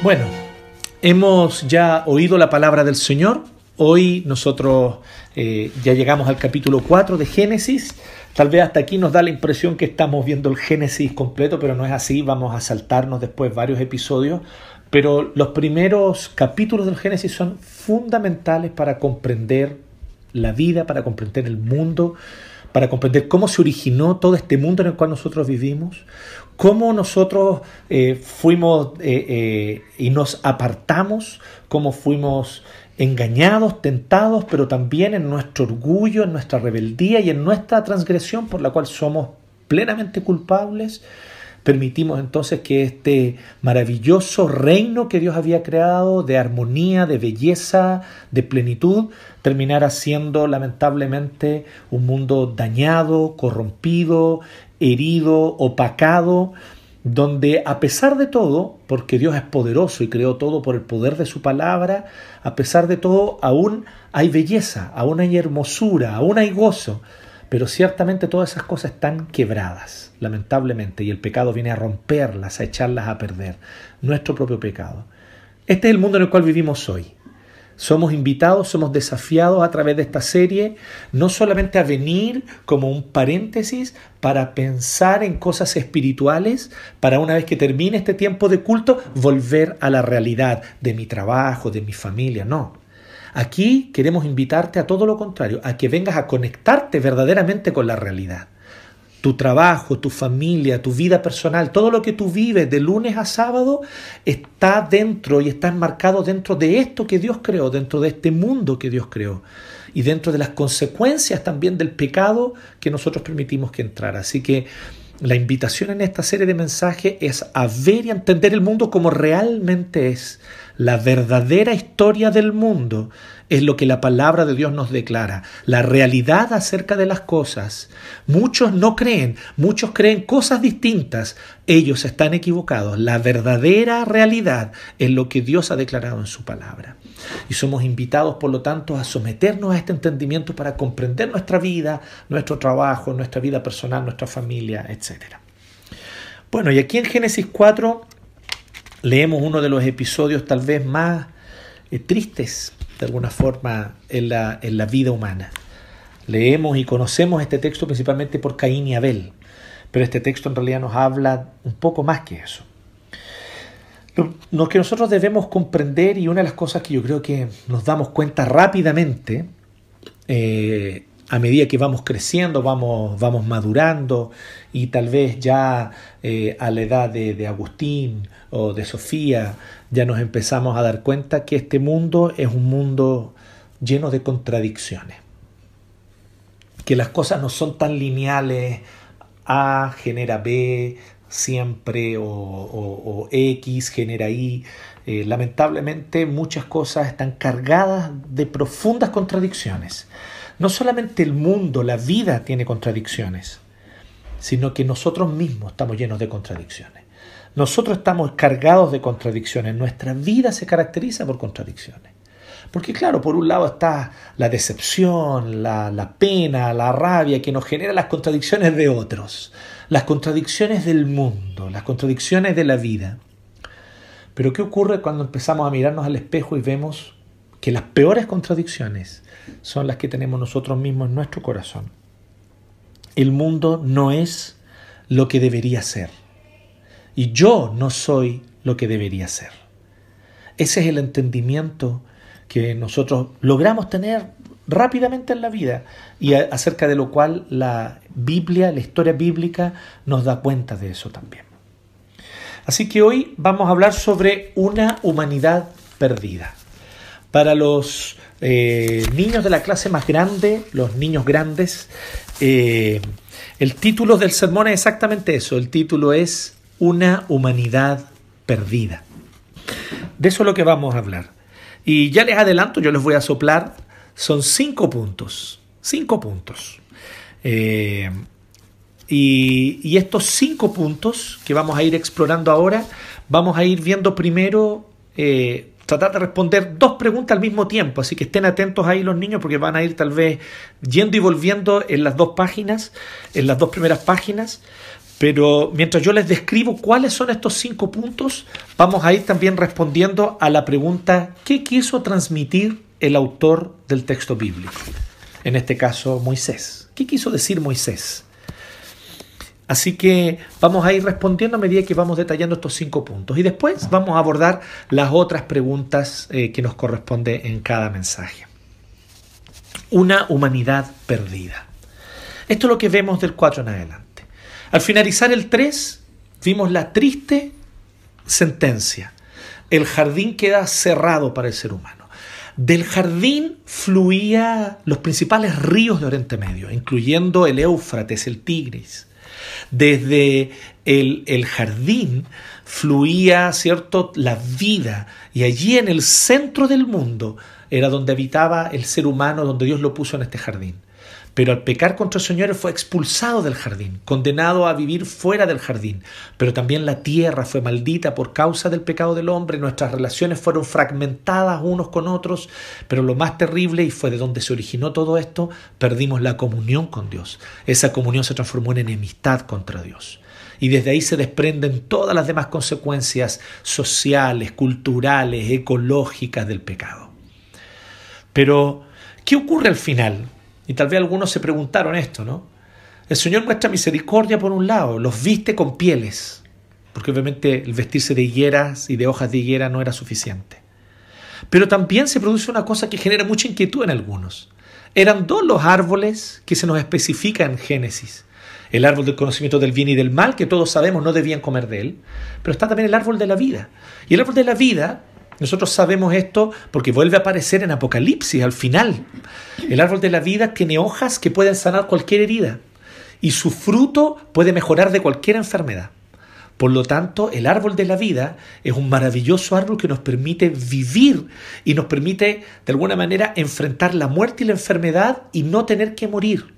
Bueno, hemos ya oído la palabra del Señor. Hoy nosotros eh, ya llegamos al capítulo 4 de Génesis. Tal vez hasta aquí nos da la impresión que estamos viendo el Génesis completo, pero no es así. Vamos a saltarnos después varios episodios. Pero los primeros capítulos del Génesis son fundamentales para comprender la vida, para comprender el mundo, para comprender cómo se originó todo este mundo en el cual nosotros vivimos, cómo nosotros eh, fuimos eh, eh, y nos apartamos, cómo fuimos engañados, tentados, pero también en nuestro orgullo, en nuestra rebeldía y en nuestra transgresión por la cual somos plenamente culpables. Permitimos entonces que este maravilloso reino que Dios había creado de armonía, de belleza, de plenitud, terminara siendo lamentablemente un mundo dañado, corrompido, herido, opacado, donde a pesar de todo, porque Dios es poderoso y creó todo por el poder de su palabra, a pesar de todo aún hay belleza, aún hay hermosura, aún hay gozo, pero ciertamente todas esas cosas están quebradas, lamentablemente, y el pecado viene a romperlas, a echarlas a perder, nuestro propio pecado. Este es el mundo en el cual vivimos hoy. Somos invitados, somos desafiados a través de esta serie, no solamente a venir como un paréntesis para pensar en cosas espirituales, para una vez que termine este tiempo de culto, volver a la realidad de mi trabajo, de mi familia, no. Aquí queremos invitarte a todo lo contrario, a que vengas a conectarte verdaderamente con la realidad tu trabajo, tu familia, tu vida personal, todo lo que tú vives de lunes a sábado está dentro y está enmarcado dentro de esto que Dios creó, dentro de este mundo que Dios creó y dentro de las consecuencias también del pecado que nosotros permitimos que entrara. Así que la invitación en esta serie de mensajes es a ver y entender el mundo como realmente es, la verdadera historia del mundo es lo que la palabra de Dios nos declara, la realidad acerca de las cosas. Muchos no creen, muchos creen cosas distintas. Ellos están equivocados. La verdadera realidad es lo que Dios ha declarado en su palabra. Y somos invitados, por lo tanto, a someternos a este entendimiento para comprender nuestra vida, nuestro trabajo, nuestra vida personal, nuestra familia, etc. Bueno, y aquí en Génesis 4 leemos uno de los episodios tal vez más eh, tristes de alguna forma en la, en la vida humana. Leemos y conocemos este texto principalmente por Caín y Abel, pero este texto en realidad nos habla un poco más que eso. Lo, que nosotros debemos comprender y una de las cosas que yo creo que nos damos cuenta rápidamente eh, a medida que vamos creciendo, vamos, vamos madurando y tal vez ya eh, a la edad de, de, Agustín o de Sofía ya nos empezamos a dar cuenta que este mundo es un mundo lleno de contradicciones, que las cosas no son tan lineales, A genera B siempre o, o, X genera Y. Eh, lamentablemente muchas cosas están cargadas de profundas contradicciones. No solamente el mundo, la vida tiene contradicciones, sino que nosotros mismos estamos llenos de contradicciones. Nosotros estamos cargados de contradicciones. Nuestra vida se caracteriza por contradicciones. Porque claro, por un lado está la decepción, la, la, pena, la rabia que nos genera las contradicciones de otros, las contradicciones del mundo, las contradicciones de la vida. Pero ¿qué ocurre cuando empezamos a mirarnos al espejo y vemos que las peores contradicciones son las que tenemos nosotros mismos en nuestro corazón. El mundo no es lo que debería ser. Y yo no soy lo que debería ser. Ese es el entendimiento que nosotros logramos tener rápidamente en la vida y acerca de lo cual la Biblia, la historia bíblica, nos da cuenta de eso también. Así que hoy vamos a hablar sobre una humanidad perdida. Para los eh, niños de la clase más grande, los niños grandes, eh, el título del sermón es exactamente eso. El título es Una humanidad perdida. De eso es lo que vamos a hablar. Y ya les adelanto, yo les voy a soplar, son cinco puntos. Cinco puntos. Eh, y, y, estos cinco puntos que vamos a ir explorando ahora, vamos a ir viendo primero tratar de responder dos preguntas al mismo tiempo, así que estén atentos ahí los niños porque van a ir tal vez yendo y volviendo en las dos páginas, en las dos primeras páginas, Pero mientras yo les describo cuáles son estos cinco puntos, vamos a ir también respondiendo a la pregunta, ¿qué quiso transmitir el autor del texto bíblico? En este caso, Moisés. ¿Qué quiso decir Moisés? Así que vamos a ir respondiendo a medida que vamos detallando estos cinco puntos y después vamos a abordar las otras preguntas eh, que nos corresponde en cada mensaje. Una humanidad perdida. Esto es lo que vemos del 4 en adelante. Al finalizar el 3, vimos la triste sentencia. El jardín queda cerrado para el ser humano. Del jardín fluían los principales ríos de Oriente Medio, incluyendo el Éufrates, el Tigris. Desde el, el, jardín fluía, ¿cierto?, la vida. Y allí en el centro del mundo era donde habitaba el ser humano, donde Dios lo puso en este jardín pero al pecar contra el Señor fue expulsado del jardín, condenado a vivir fuera del jardín. Pero también la tierra fue maldita por causa del pecado del hombre, nuestras relaciones fueron fragmentadas unos con otros, pero lo más terrible, y fue de donde se originó todo esto, perdimos la comunión con Dios. Esa comunión se transformó en enemistad contra Dios. Y desde ahí se desprenden todas las demás consecuencias sociales, culturales, ecológicas del pecado. Pero, ¿qué ocurre al final? Y tal vez algunos se preguntaron esto, ¿no? El Señor muestra misericordia por un lado, los viste con pieles, porque obviamente el vestirse de higueras y de hojas de higuera no era suficiente. Pero también se produce una cosa que genera mucha inquietud en algunos. Eran dos los árboles que se nos especifica en Génesis. El árbol del conocimiento del bien y del mal, que todos sabemos no debían comer de él, pero está también el árbol de la vida. Y el árbol de la vida nosotros sabemos esto porque vuelve a aparecer en Apocalipsis al final. El árbol de la vida tiene hojas que pueden sanar cualquier herida y su fruto puede mejorar de cualquier enfermedad. Por lo tanto, el árbol de la vida es un maravilloso árbol que nos permite vivir y nos permite, de alguna manera, enfrentar la muerte y la enfermedad y no tener que morir.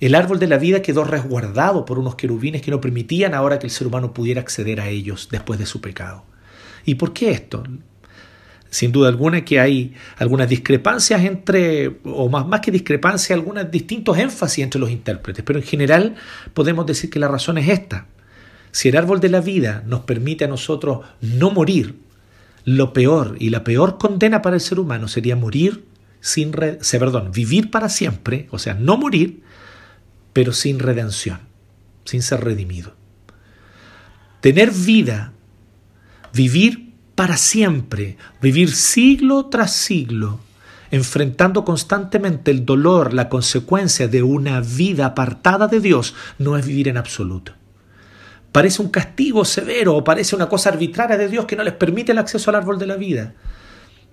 El árbol de la vida quedó resguardado por unos querubines que no permitían ahora que el ser humano pudiera acceder a ellos después de su pecado. ¿Y por qué esto? Sin duda alguna que hay algunas discrepancias entre, o más, más que discrepancias, algunos distintos énfasis entre los intérpretes, pero en general podemos decir que la razón es esta. Si el árbol de la vida nos permite a nosotros no morir, lo peor y la peor condena para el ser humano sería morir sin, perdón, vivir para siempre, o sea, no morir, pero sin redención, sin ser redimido. Tener vida vivir para siempre, vivir siglo tras siglo, enfrentando constantemente el dolor, la consecuencia de una vida apartada de Dios, no es vivir en absoluto. Parece un castigo severo o parece una cosa arbitraria de Dios que no les permite el acceso al árbol de la vida.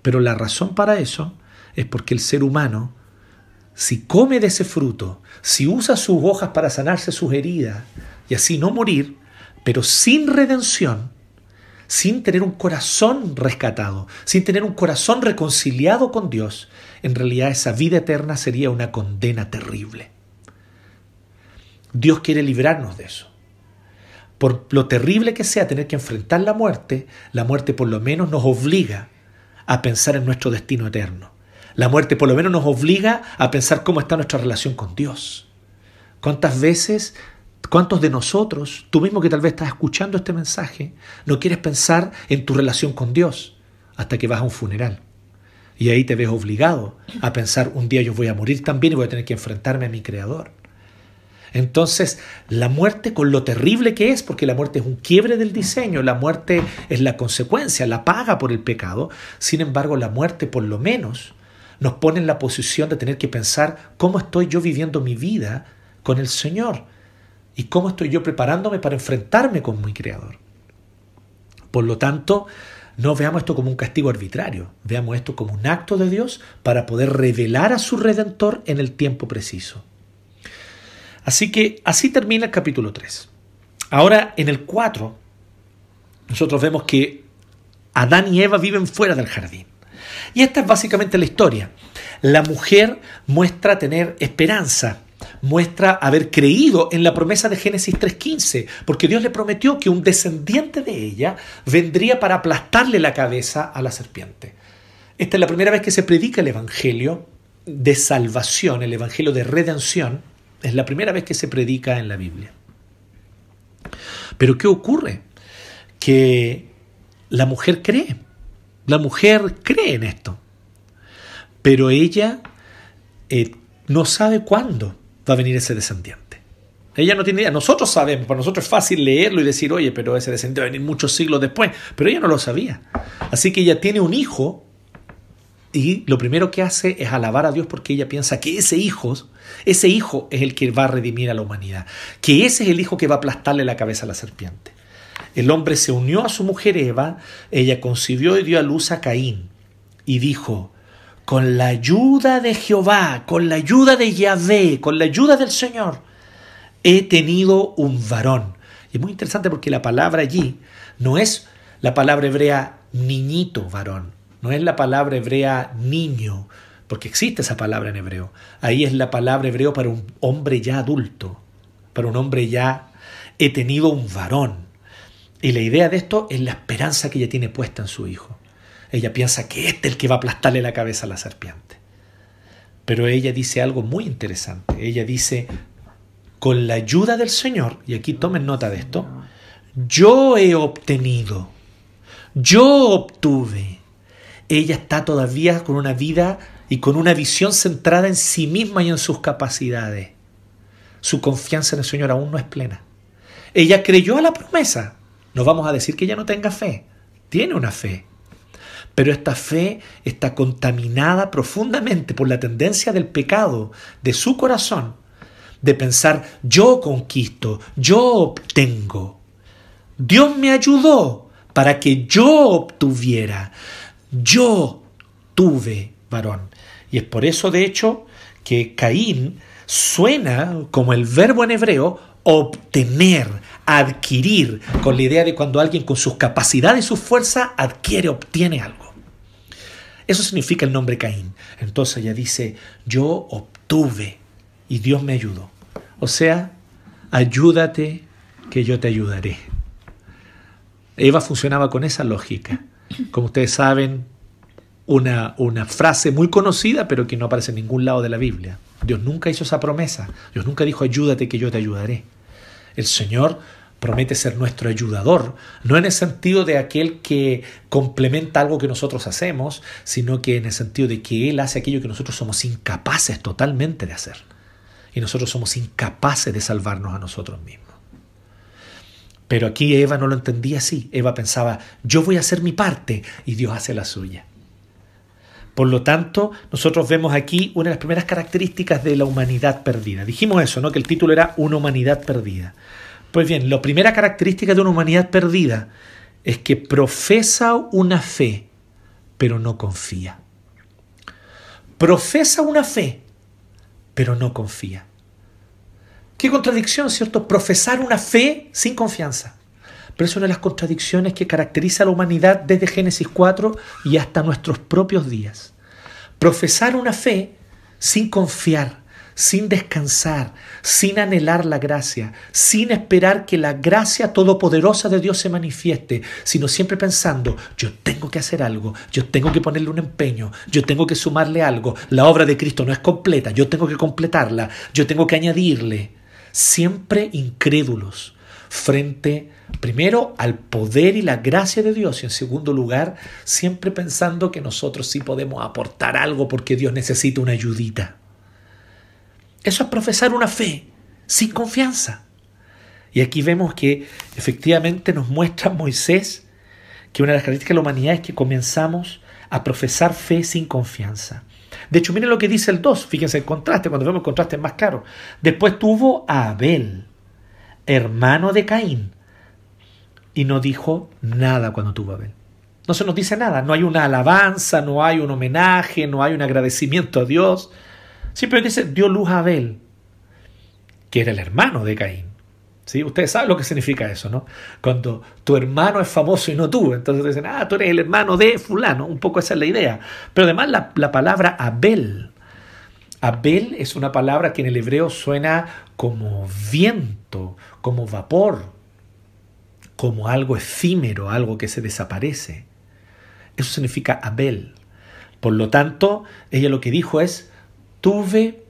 Pero la razón para eso es porque el ser humano, si come de ese fruto, si usa sus hojas para sanarse sus heridas y así no morir, pero sin redención, sin tener un corazón rescatado, sin tener un corazón reconciliado con Dios, en realidad esa vida eterna sería una condena terrible. Dios quiere librarnos de eso. Por lo terrible que sea tener que enfrentar la muerte, la muerte por lo menos nos obliga a pensar en nuestro destino eterno. La muerte por lo menos nos obliga a pensar cómo está nuestra relación con Dios. ¿Cuántas veces ¿Cuántos de nosotros, tú mismo que tal vez estás escuchando este mensaje, no quieres pensar en tu relación con Dios hasta que vas a un funeral? Y ahí te ves obligado a pensar, un día yo voy a morir también y voy a tener que enfrentarme a mi Creador. Entonces, la muerte, con lo terrible que es, porque la muerte es un quiebre del diseño, la muerte es la consecuencia, la paga por el pecado, sin embargo, la muerte por lo menos nos pone en la posición de tener que pensar cómo estoy yo viviendo mi vida con el Señor y cómo estoy yo preparándome para enfrentarme con mi Creador. Por lo tanto, no veamos esto como un castigo arbitrario, veamos esto como un acto de Dios para poder revelar a su Redentor en el tiempo preciso. Así que así termina el capítulo 3. Ahora en el 4, nosotros vemos que Adán y Eva viven fuera del jardín. Y esta es básicamente la historia. La mujer muestra tener esperanza, muestra haber creído en la promesa de Génesis 3.15, porque Dios le prometió que un descendiente de ella vendría para aplastarle la cabeza a la serpiente. Esta es la primera vez que se predica el Evangelio de salvación, el Evangelio de redención, es la primera vez que se predica en la Biblia. Pero ¿qué ocurre? Que la mujer cree, la mujer cree en esto, pero ella eh, no sabe cuándo va a venir ese descendiente. Ella no tiene idea. Nosotros sabemos, para nosotros es fácil leerlo y decir, oye, pero ese descendiente va a venir muchos siglos después. Pero ella no lo sabía. Así que ella tiene un hijo y lo primero que hace es alabar a Dios porque ella piensa que ese hijo, ese hijo es el que va a redimir a la humanidad. Que ese es el hijo que va a aplastarle la cabeza a la serpiente. El hombre se unió a su mujer Eva, ella concibió y dio a luz a Caín y dijo, con la ayuda de Jehová, con la ayuda de Yahvé, con la ayuda del Señor, he tenido un varón. Y es muy interesante porque la palabra allí no es la palabra hebrea niñito varón, no es la palabra hebrea niño, porque existe esa palabra en hebreo. Ahí es la palabra hebreo para un hombre ya adulto, para un hombre ya he tenido un varón. Y la idea de esto es la esperanza que ella tiene puesta en su hijo. Ella piensa que este es el que va a aplastarle la cabeza a la serpiente. Pero ella dice algo muy interesante. Ella dice, con la ayuda del Señor, y aquí tomen nota de esto, yo he obtenido, yo obtuve. Ella está todavía con una vida y con una visión centrada en sí misma y en sus capacidades. Su confianza en el Señor aún no es plena. Ella creyó a la promesa. No vamos a decir que ella no tenga fe. Tiene una fe. Pero esta fe está contaminada profundamente por la tendencia del pecado de su corazón de pensar yo conquisto, yo obtengo. Dios me ayudó para que yo obtuviera. Yo tuve varón. Y es por eso, de hecho, que Caín suena como el verbo en hebreo obtener, adquirir, con la idea de cuando alguien con sus capacidades y su fuerza adquiere, obtiene algo. Eso significa el nombre Caín. Entonces ella dice, yo obtuve y Dios me ayudó. O sea, ayúdate que yo te ayudaré. Eva funcionaba con esa lógica. Como ustedes saben, una, una, frase muy conocida, pero que no aparece en ningún lado de la Biblia. Dios nunca hizo esa promesa. Dios nunca dijo, ayúdate que yo te ayudaré. El Señor promete ser nuestro ayudador, no en el sentido de aquel que complementa algo que nosotros hacemos, sino que en el sentido de que Él hace aquello que nosotros somos incapaces totalmente de hacer y nosotros somos incapaces de salvarnos a nosotros mismos. Pero aquí Eva no lo entendía así. Eva pensaba, yo voy a hacer mi parte y Dios hace la suya. Por lo tanto, nosotros vemos aquí una de las primeras características de la humanidad perdida. Dijimos eso, ¿no? Que el título era Una humanidad perdida. Pues bien, la primera característica de una humanidad perdida es que profesa una fe, pero no confía. Profesa una fe, pero no confía. Qué contradicción, ¿cierto? Profesar una fe sin confianza. Pero es una de las contradicciones que caracteriza a la humanidad desde Génesis 4 y hasta nuestros propios días. Profesar una fe sin confiar, sin descansar, sin anhelar la gracia, sin esperar que la gracia todopoderosa de Dios se manifieste, sino siempre pensando, yo tengo que hacer algo, yo tengo que ponerle un empeño, yo tengo que sumarle algo, la obra de Cristo no es completa, yo tengo que completarla, yo tengo que añadirle, siempre incrédulos frente primero al poder y la gracia de Dios y en segundo lugar siempre pensando que nosotros sí podemos aportar algo porque Dios necesita una ayudita. Eso es profesar una fe sin confianza. Y aquí vemos que efectivamente nos muestra Moisés que una de las características de la humanidad es que comenzamos a profesar fe sin confianza. De hecho, miren lo que dice el 2, fíjense el contraste, cuando vemos el contraste es más claro. Después tuvo a Abel, hermano de Caín, y no dijo nada cuando tuvo a Abel. No se nos dice nada, no hay una alabanza, no hay un homenaje, no hay un agradecimiento a Dios. Simplemente dice, dio luz a Abel, que era el hermano de Caín. ¿Sí? Ustedes saben lo que significa eso, ¿no? Cuando tu hermano es famoso y no tú, entonces dicen, ah, tú eres el hermano de fulano, un poco esa es la idea. Pero además la, la palabra Abel, Abel es una palabra que en el hebreo suena como viento, como vapor, como algo efímero, algo que se desaparece. Eso significa Abel. Por lo tanto, ella lo que dijo es, tuve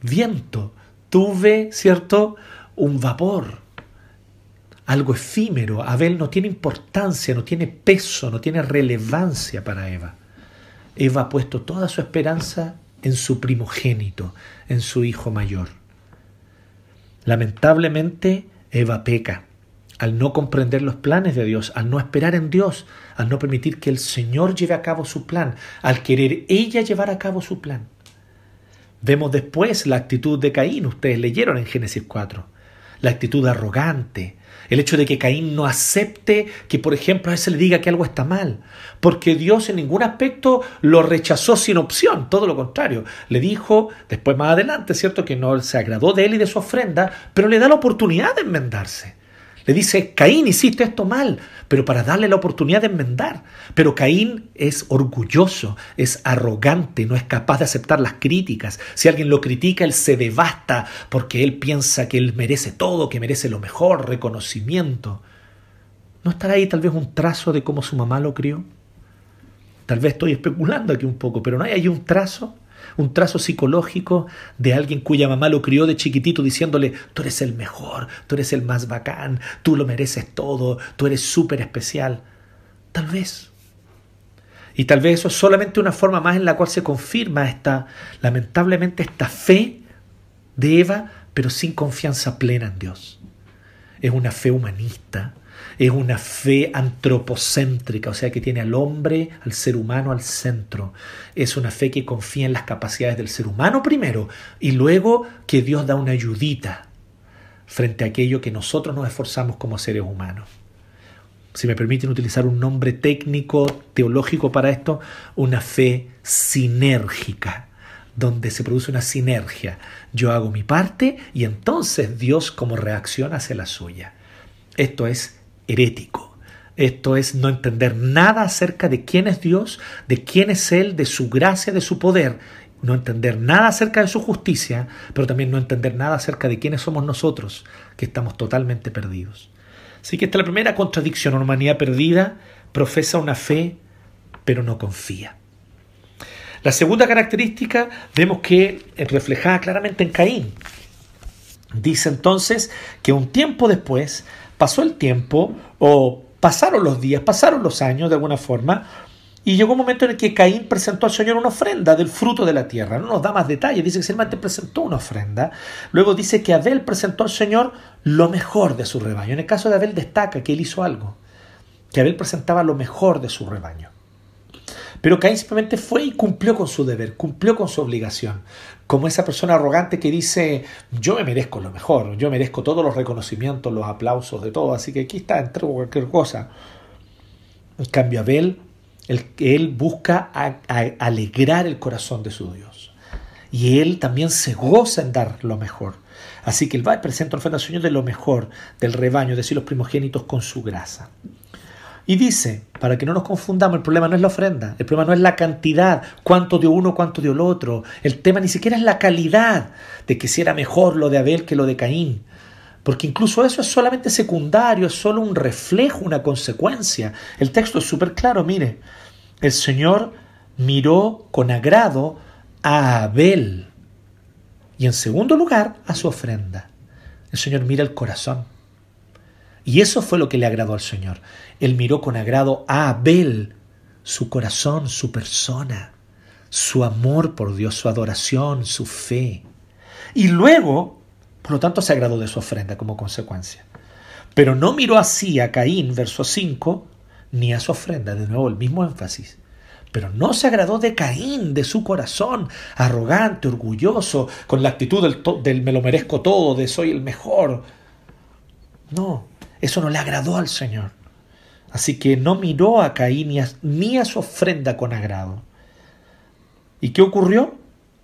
viento, tuve, ¿cierto?, un vapor. algo efímero. Abel no tiene importancia, no tiene peso, no tiene relevancia para Eva. Eva ha puesto toda su esperanza en su primogénito, en su hijo mayor. Lamentablemente, Eva peca al no comprender los planes de Dios, al no esperar en Dios, al no permitir que el Señor lleve a cabo su plan, al querer ella llevar a cabo su plan. Vemos después la actitud de Caín, ustedes leyeron en Génesis 4, la actitud arrogante, el hecho de que Caín no acepte que, por ejemplo, a él se le diga que algo está mal, porque Dios en ningún aspecto lo rechazó sin opción, todo lo contrario. Le dijo, después más adelante, ¿cierto?, que no se agradó de él y de su ofrenda, pero le da la oportunidad de enmendarse. Le dice, Caín, hiciste esto mal, pero para darle la oportunidad de enmendar. Pero Caín es orgulloso, es arrogante, no es capaz de aceptar las críticas. Si alguien lo critica, él se devasta porque él piensa que él merece todo, que merece lo mejor, reconocimiento. ¿No estará ahí tal vez un trazo de cómo su mamá lo crió? Tal vez estoy especulando aquí un poco, pero ¿no hay ahí un trazo? Un trazo psicológico de alguien cuya mamá lo crió de chiquitito diciéndole, tú eres el mejor, tú eres el más bacán, tú lo mereces todo, tú eres súper especial. Tal vez. Y tal vez eso es solamente una forma más en la cual se confirma esta, lamentablemente, esta fe de Eva, pero sin confianza plena en Dios. Es una fe humanista, es una fe antropocéntrica, o sea que tiene al hombre, al ser humano al centro. Es una fe que confía en las capacidades del ser humano primero y luego que Dios da una ayudita frente a aquello que nosotros nos esforzamos como seres humanos. Si me permiten utilizar un nombre técnico, teológico para esto, una fe sinérgica donde se produce una sinergia. Yo hago mi parte y entonces Dios como reacción hace la suya. Esto es herético. Esto es no entender nada acerca de quién es Dios, de quién es Él, de su gracia, de su poder. No entender nada acerca de su justicia, pero también no entender nada acerca de quiénes somos nosotros, que estamos totalmente perdidos. Así que esta es la primera contradicción. Una humanidad perdida profesa una fe, pero no confía. La segunda característica vemos que es reflejada claramente en Caín. Dice entonces que un tiempo después pasó el tiempo o pasaron los días, pasaron los años de alguna forma, y llegó un momento en el que Caín presentó al Señor una ofrenda del fruto de la tierra. No nos da más detalles, dice que solamente presentó una ofrenda. Luego dice que Abel presentó al Señor lo mejor de su rebaño. En el caso de Abel destaca que él hizo algo, que Abel presentaba lo mejor de su rebaño. Pero Caín simplemente fue y cumplió con su deber, cumplió con su obligación. Como esa persona arrogante que dice, yo me merezco lo mejor, yo merezco todos los reconocimientos, los aplausos de todo, así que aquí está, entrego cualquier cosa. En cambio, Abel, el, él busca alegrar el corazón de su Dios. Y él también se goza en dar lo mejor. Así que él va y presenta ofrenda al Señor de lo mejor del rebaño, es decir, los primogénitos con su grasa. Y dice, para que no nos confundamos, el problema no es la ofrenda, el problema no es la cantidad, cuánto de uno, cuánto de otro. El tema ni siquiera es la calidad de que si era mejor lo de Abel que lo de Caín. Porque incluso eso es solamente secundario, es solo un reflejo, una consecuencia. El texto es súper claro, mire, el Señor miró con agrado a Abel y en segundo lugar a su ofrenda. El Señor mira el corazón. Y eso fue lo que le agradó al Señor. Él miró con agrado a Abel, su corazón, su persona, su amor por Dios, su adoración, su fe. Y luego, por lo tanto, se agradó de su ofrenda como consecuencia. Pero no miró así a Caín, verso 5, ni a su ofrenda, de nuevo el mismo énfasis. Pero no se agradó de Caín, de su corazón, arrogante, orgulloso, con la actitud del, del me lo merezco todo, de soy el mejor. No, eso no le agradó al Señor. Así que no miró a Caín ni a, su ofrenda con agrado. ¿Y qué ocurrió?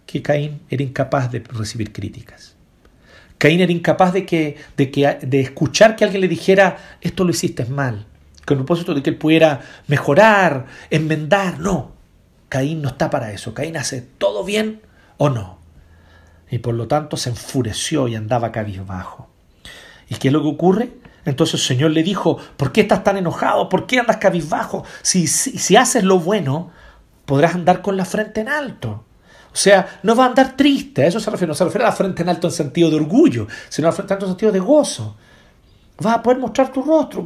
Que Caín era incapaz de recibir críticas. Caín era incapaz de, que, de, que, de escuchar que alguien le dijera, esto lo hiciste mal, con el propósito de que él pudiera mejorar, enmendar. No, Caín no está para eso. Caín hace todo bien o no. Y por lo tanto se enfureció y andaba cabizbajo. ¿Y qué es lo que ocurre? Entonces el Señor le dijo, ¿por qué estás tan enojado? ¿Por qué andas cabizbajo? Si, si, haces lo bueno, podrás andar con la frente en alto. O sea, no va a andar triste, a eso se refiere, no se refiere a la frente en alto en sentido de orgullo, sino a la frente en alto en sentido de gozo. vas a poder mostrar tu rostro,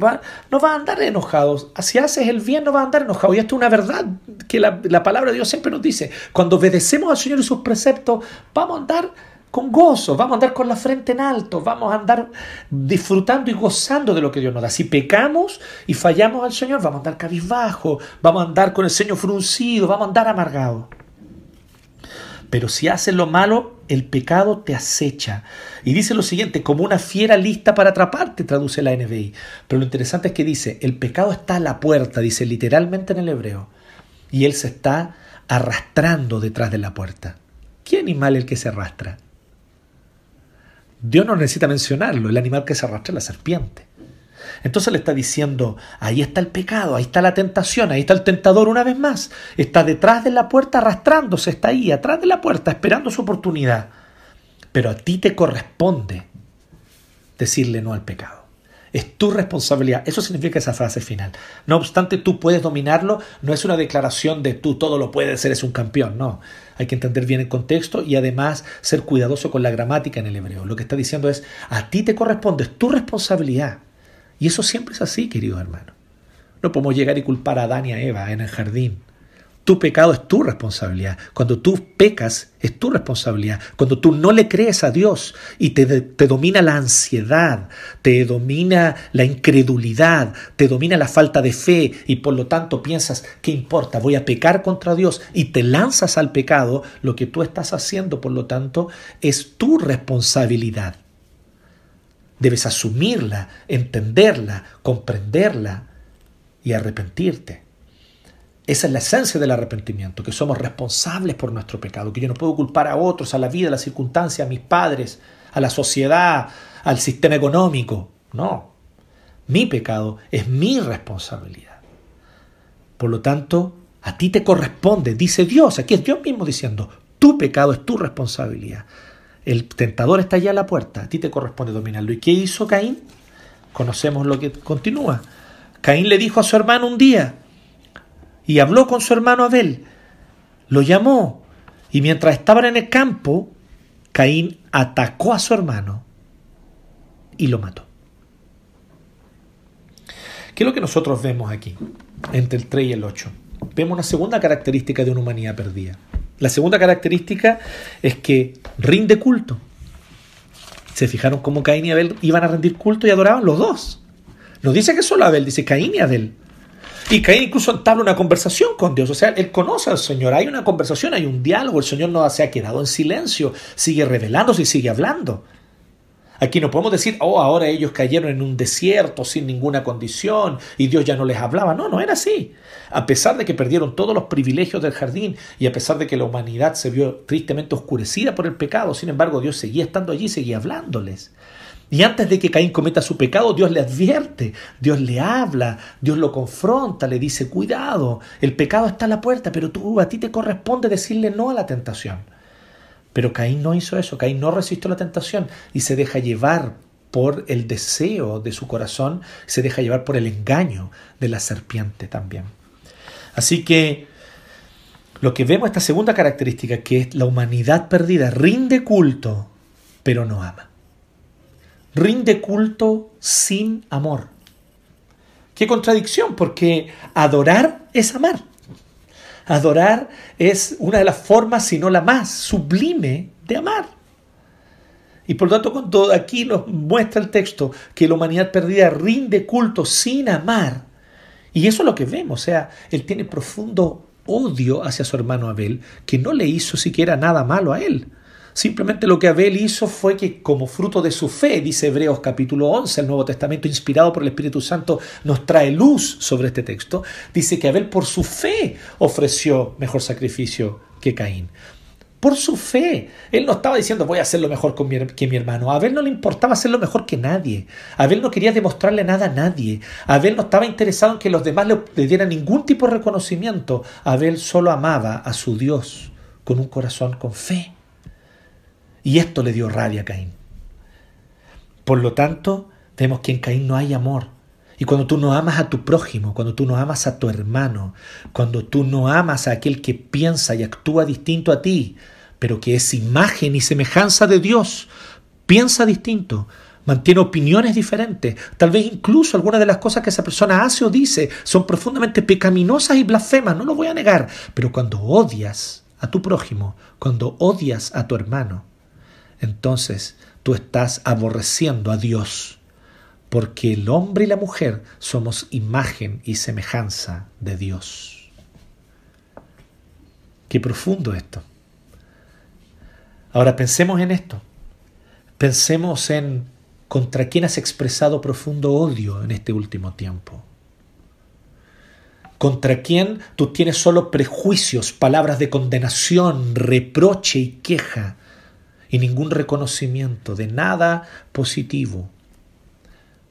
no vas a andar enojado. Si haces el bien, no vas a andar enojado. Y esto es una verdad que la, la palabra de Dios siempre nos dice. Cuando obedecemos al Señor y sus preceptos, vamos a andar con gozo, vamos a andar con la frente en alto, vamos a andar disfrutando y gozando de lo que Dios nos da. Si pecamos y fallamos al Señor, vamos a andar cabizbajo, vamos a andar con el ceño fruncido, vamos a andar amargado. Pero si haces lo malo, el pecado te acecha. Y dice lo siguiente, como una fiera lista para atraparte, traduce la NBI. Pero lo interesante es que dice, el pecado está a la puerta, dice literalmente en el hebreo. Y él se está arrastrando detrás de la puerta. ¿Qué animal es el que se arrastra? Dios no necesita mencionarlo, el animal que se arrastra es la serpiente. Entonces le está diciendo, ahí está el pecado, ahí está la tentación, ahí está el tentador una vez más. Está detrás de la puerta arrastrándose, está ahí, atrás de la puerta, esperando su oportunidad. Pero a ti te corresponde decirle no al pecado. Es tu responsabilidad. Eso significa esa frase final. No obstante, tú puedes dominarlo. No es una declaración de tú todo lo puedes, eres un campeón. No. Hay que entender bien el contexto y además ser cuidadoso con la gramática en el hebreo. Lo que está diciendo es, a ti te corresponde, es tu responsabilidad. Y eso siempre es así, querido hermano. No podemos llegar y culpar a Adán y a Eva en el jardín. Tu pecado es tu responsabilidad. Cuando tú pecas es tu responsabilidad. Cuando tú no le crees a Dios y te, te, domina la ansiedad, te domina la incredulidad, te domina la falta de fe y por lo tanto piensas, ¿qué importa? Voy a pecar contra Dios y te lanzas al pecado, lo que tú estás haciendo por lo tanto es tu responsabilidad. Debes asumirla, entenderla, comprenderla y arrepentirte. Esa es la esencia del arrepentimiento, que somos responsables por nuestro pecado, que yo no puedo culpar a otros, a la vida, a las circunstancias, a mis padres, a la sociedad, al sistema económico. No, mi pecado es mi responsabilidad. Por lo tanto, a ti te corresponde, dice Dios, aquí es Dios mismo diciendo, tu pecado es tu responsabilidad. El tentador está allá a la puerta, a ti te corresponde dominarlo. ¿Y qué hizo Caín? Conocemos lo que continúa. Caín le dijo a su hermano un día y habló con su hermano Abel. Lo llamó y mientras estaban en el campo, Caín atacó a su hermano y lo mató. ¿Qué es lo que nosotros vemos aquí, entre el 3 y el 8? Vemos una segunda característica de una humanidad perdida. La segunda característica es que rinde culto. ¿Se fijaron cómo Caín y Abel iban a rendir culto y adoraban los dos? No dice que solo Abel, dice Caín y Abel. Y Caín incluso entabla una conversación con Dios. O sea, él conoce al Señor. Hay una conversación, hay un diálogo. El Señor no se ha quedado en silencio. Sigue revelándose y sigue hablando. Aquí no podemos decir, oh, ahora ellos cayeron en un desierto sin ninguna condición y Dios ya no les hablaba. No, no era así. A pesar de que perdieron todos los privilegios del jardín y a pesar de que la humanidad se vio tristemente oscurecida por el pecado, sin embargo Dios seguía estando allí, seguía hablándoles. Y antes de que Caín cometa su pecado, Dios le advierte, Dios le habla, Dios lo confronta, le dice, cuidado, el pecado está a la puerta, pero tú a ti te corresponde decirle no a la tentación. Pero Caín no hizo eso, Caín no resistió la tentación y se deja llevar por el deseo de su corazón, se deja llevar por el engaño de la serpiente también. Así que lo que vemos esta segunda característica, que es la humanidad perdida, rinde culto, pero no ama. Rinde culto sin amor. Qué contradicción, porque adorar es amar. Adorar es una de las formas, si no la más sublime, de amar. Y por lo tanto, cuando aquí nos muestra el texto que la humanidad perdida rinde culto sin amar, y eso es lo que vemos, o sea, él tiene profundo odio hacia su hermano Abel, que no le hizo siquiera nada malo a él. Simplemente lo que Abel hizo fue que como fruto de su fe, dice Hebreos capítulo 11, el Nuevo Testamento inspirado por el Espíritu Santo nos trae luz sobre este texto, dice que Abel por su fe ofreció mejor sacrificio que Caín. Por su fe. Él no estaba diciendo voy a hacerlo mejor que mi hermano. A Abel no le importaba hacerlo mejor que nadie. Abel no quería demostrarle nada a nadie. Abel no estaba interesado en que los demás le dieran ningún tipo de reconocimiento. Abel solo amaba a su Dios con un corazón con fe. Y esto le dio rabia a Caín. Por lo tanto, vemos que en Caín no hay amor. Y cuando tú no amas a tu prójimo, cuando tú no amas a tu hermano, cuando tú no amas a aquel que piensa y actúa distinto a ti, pero que es imagen y semejanza de Dios, piensa distinto, mantiene opiniones diferentes. Tal vez incluso algunas de las cosas que esa persona hace o dice son profundamente pecaminosas y blasfemas, no lo voy a negar. Pero cuando odias a tu prójimo, cuando odias a tu hermano, entonces tú estás aborreciendo a Dios. Porque el hombre y la mujer somos imagen y semejanza de Dios. Qué profundo esto. Ahora pensemos en esto. Pensemos en contra quién has expresado profundo odio en este último tiempo. Contra quién tú tienes solo prejuicios, palabras de condenación, reproche y queja, y ningún reconocimiento de nada positivo.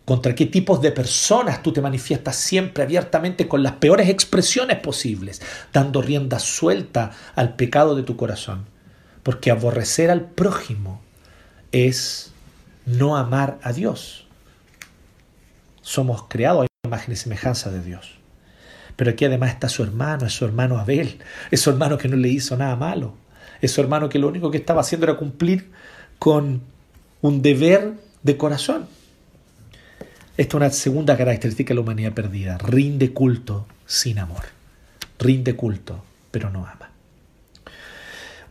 Contra qué tipos de personas tú te manifiestas siempre abiertamente con las peores expresiones posibles, dando rienda suelta al pecado de tu corazón. Porque aborrecer al prójimo es no amar a Dios. Somos creados a imagen y semejanza de Dios. Pero aquí además está su hermano, es su hermano Abel, es su hermano que no le hizo nada malo, es su hermano que lo único que estaba haciendo era cumplir con un deber de corazón. Esta es una segunda característica de la humanidad perdida. Rinde culto sin amor. Rinde culto, pero no ama.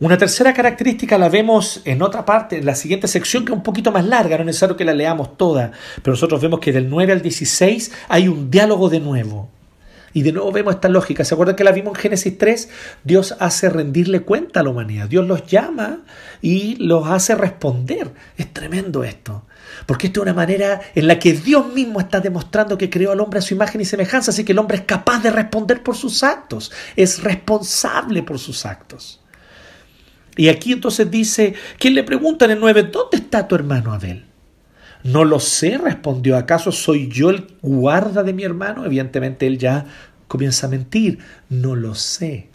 Una tercera característica la vemos en otra parte, en la siguiente sección, que es un poquito más larga, no es necesario que la leamos toda, pero nosotros vemos que del 9 al 16 hay un diálogo de nuevo. Y de nuevo vemos esta lógica. ¿Se acuerdan que la vimos en Génesis 3? Dios hace rendirle cuenta a la humanidad. Dios los llama y los hace responder. Es tremendo esto. Porque esto es una manera en la que Dios mismo está demostrando que creó al hombre a su imagen y semejanza, así que el hombre es capaz de responder por sus actos, es responsable por sus actos. Y aquí entonces dice, ¿quién le pregunta en el 9, ¿dónde está tu hermano Abel? No lo sé, respondió, ¿acaso soy yo el guarda de mi hermano? Evidentemente él ya comienza a mentir, no lo sé.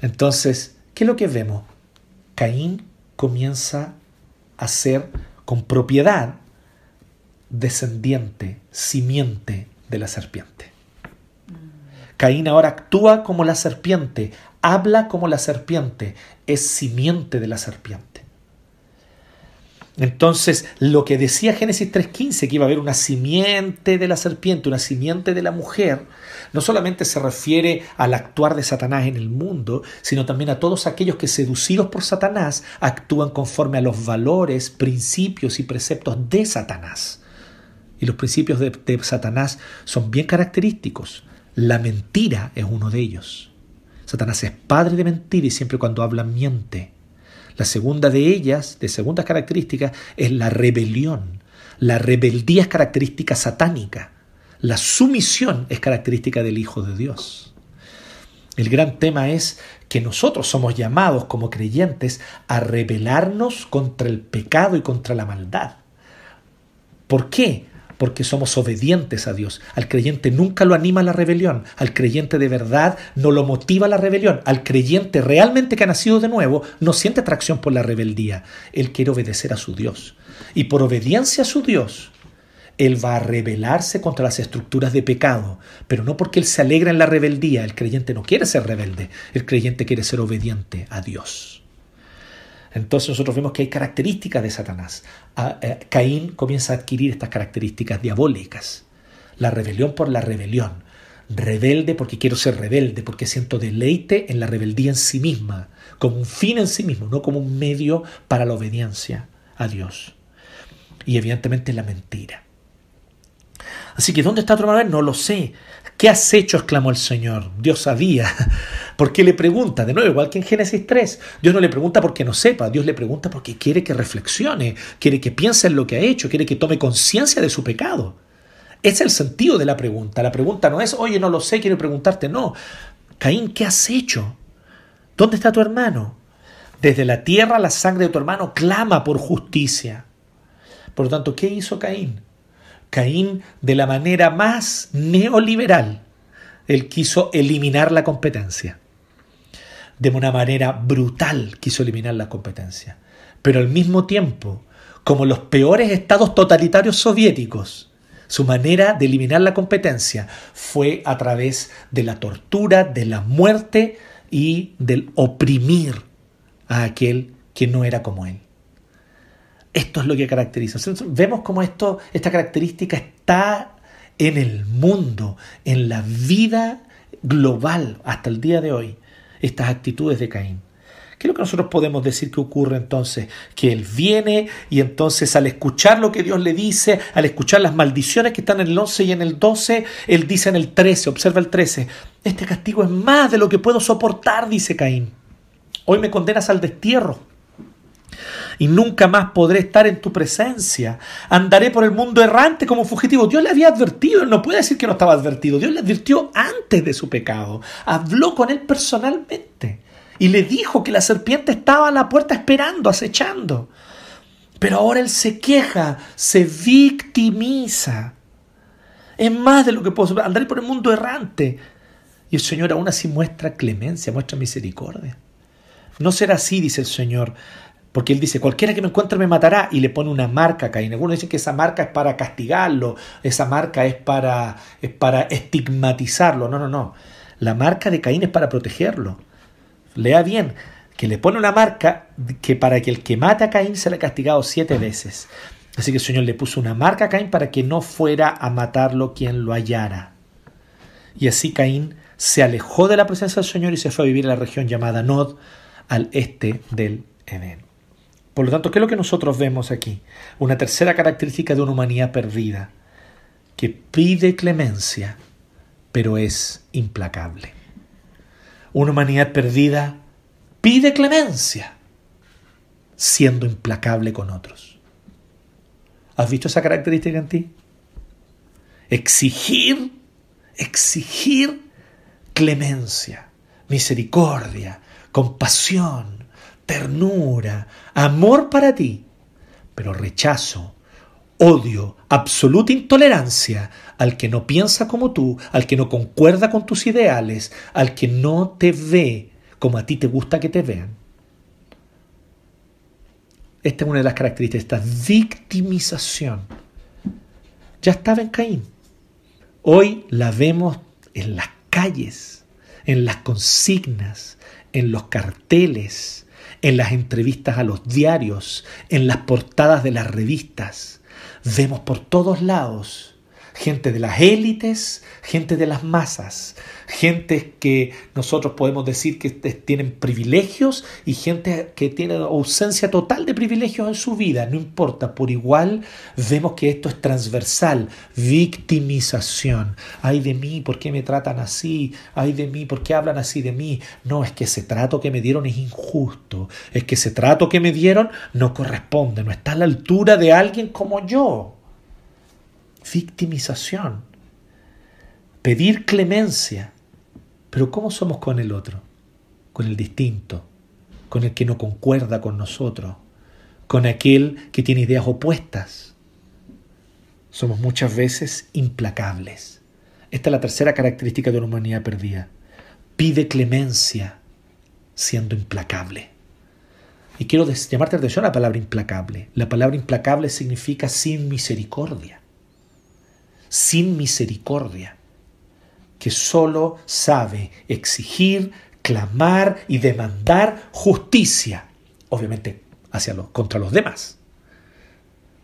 Entonces, ¿qué es lo que vemos? Caín comienza a ser con propiedad descendiente, simiente de la serpiente. Caín ahora actúa como la serpiente, habla como la serpiente, es simiente de la serpiente. Entonces, lo que decía Génesis 3.15, que iba a haber una simiente de la serpiente, una simiente de la mujer, no solamente se refiere al actuar de Satanás en el mundo, sino también a todos aquellos que seducidos por Satanás actúan conforme a los valores, principios y preceptos de Satanás. Y los principios de, Satanás son bien característicos. La mentira es uno de ellos. Satanás es padre de mentir y siempre cuando habla miente. La segunda de ellas, de segundas características, es la rebelión. La rebeldía es característica satánica. La sumisión es característica del Hijo de Dios. El gran tema es que nosotros somos llamados como creyentes a rebelarnos contra el pecado y contra la maldad. ¿Por qué? Porque somos obedientes a Dios. Al creyente nunca lo anima la rebelión, al creyente de verdad no lo motiva la rebelión, al creyente realmente que ha nacido de nuevo no siente atracción por la rebeldía, él quiere obedecer a su Dios. Y por obediencia a su Dios, él va a rebelarse contra las estructuras de pecado, pero no porque él se alegra en la rebeldía, el creyente no quiere ser rebelde, el creyente quiere ser obediente a Dios. Entonces nosotros vemos que hay características de Satanás. Eh, Caín comienza a adquirir estas características diabólicas. La rebelión por la rebelión. Rebelde porque quiero ser rebelde, porque siento deleite en la rebeldía en sí misma, como un fin en sí mismo, no como un medio para la obediencia a Dios. Y evidentemente la mentira. Así que ¿dónde está otro Manuel? No lo sé. ¿Qué has hecho? exclamó el Señor. Dios sabía. Porque le pregunta, de nuevo, igual que en Génesis 3, Dios no le pregunta porque no sepa, Dios le pregunta porque quiere que reflexione, quiere que piense en lo que ha hecho, quiere que tome conciencia de su pecado. Es el sentido de la pregunta. La pregunta no es, oye, no lo sé, quiero preguntarte. No. Caín, ¿qué has hecho? ¿Dónde está tu hermano? Desde la tierra la sangre de tu hermano clama por justicia. Por lo tanto, ¿qué hizo Caín? Caín, de la manera más neoliberal, él quiso eliminar la competencia. De una manera brutal quiso eliminar la competencia. Pero al mismo tiempo, como los peores estados totalitarios soviéticos, su manera de eliminar la competencia fue a través de la tortura, de la muerte y del oprimir a aquel que no era como él. Esto es lo que caracteriza. vemos cómo esto, esta característica está en el mundo, en la vida global hasta el día de hoy, estas actitudes de Caín. ¿Qué es lo que nosotros podemos decir que ocurre entonces? Que él viene y entonces al escuchar lo que Dios le dice, al escuchar las maldiciones que están en el 11 y en el 12, él dice en el 13, observa el 13, este castigo es más de lo que puedo soportar, dice Caín. Hoy me condenas al destierro y nunca más podré estar en tu presencia. Andaré por el mundo errante como fugitivo. Dios le había advertido, no puede decir que no estaba advertido. Dios le advirtió antes de su pecado. Habló con él personalmente y le dijo que la serpiente estaba a la puerta esperando, acechando. Pero ahora él se queja, se victimiza. Es más de lo que puedo Andaré por el mundo errante. Y el Señor aún así muestra clemencia, muestra misericordia. No será así, dice el Señor. Porque él dice, cualquiera que me encuentre me matará y le pone una marca a Caín. Algunos dicen que esa marca es para castigarlo, esa marca es para, es para estigmatizarlo. No, no, no. La marca de Caín es para protegerlo. Lea bien, que le pone una marca que para que el que mate a Caín se le ha castigado siete veces. Así que el Señor le puso una marca a Caín para que no fuera a matarlo quien lo hallara. Y así Caín se alejó de la presencia del Señor y se fue a vivir en la región llamada Nod, al este del Edén. Por lo tanto, ¿qué es lo que nosotros vemos aquí? Una tercera característica de una humanidad perdida, que pide clemencia, pero es implacable. Una humanidad perdida pide clemencia, siendo implacable con otros. ¿Has visto esa característica en ti? Exigir, exigir clemencia, misericordia, compasión, ternura, amor para ti, pero rechazo, odio, absoluta intolerancia al que no piensa como tú, al que no concuerda con tus ideales, al que no te ve como a ti te gusta que te vean. Esta es una de las características, esta victimización. Ya estaba en Caín. Hoy la vemos en las calles, en las consignas, en los carteles, en las entrevistas a los diarios, en las portadas de las revistas. Vemos por todos lados gente de las élites, gente de las masas, gente que nosotros podemos decir que tienen privilegios y gente que tiene ausencia total de privilegios en su vida. No importa, por igual vemos que esto es transversal, victimización. Ay de mí, ¿por qué me tratan así? Ay de mí, ¿por qué hablan así de mí? No, es que ese trato que me dieron es injusto, es que ese trato que me dieron no corresponde, no está a la altura de alguien como yo victimización, pedir clemencia. Pero ¿cómo somos con el otro? Con el distinto, con el que no concuerda con nosotros, con aquel que tiene ideas opuestas. Somos muchas veces implacables. Esta es la tercera característica de una humanidad perdida. Pide clemencia siendo implacable. Y quiero llamarte atención a la palabra implacable. La palabra implacable significa sin misericordia sin misericordia, que solo sabe exigir, clamar y demandar justicia, obviamente hacia los, contra los demás.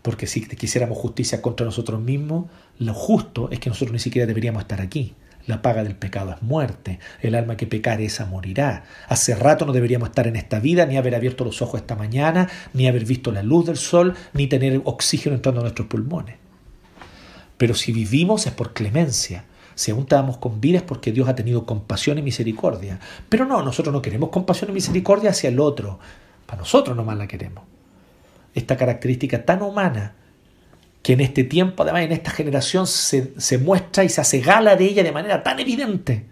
Porque si quisiéramos justicia contra nosotros mismos, lo justo es que nosotros ni siquiera deberíamos estar aquí. La paga del pecado es muerte. El alma que pecar esa morirá. Hace rato no deberíamos estar en esta vida, ni haber abierto los ojos esta mañana, ni haber visto la luz del sol, ni tener oxígeno entrando a nuestros pulmones. Pero si vivimos es por clemencia. Si aún estamos con vida es porque Dios ha tenido compasión y misericordia. Pero no, nosotros no queremos compasión y misericordia hacia el otro. Para nosotros nomás la queremos. Esta característica tan humana que en este tiempo, además en esta generación, se, se muestra y se hace gala de ella de manera tan evidente.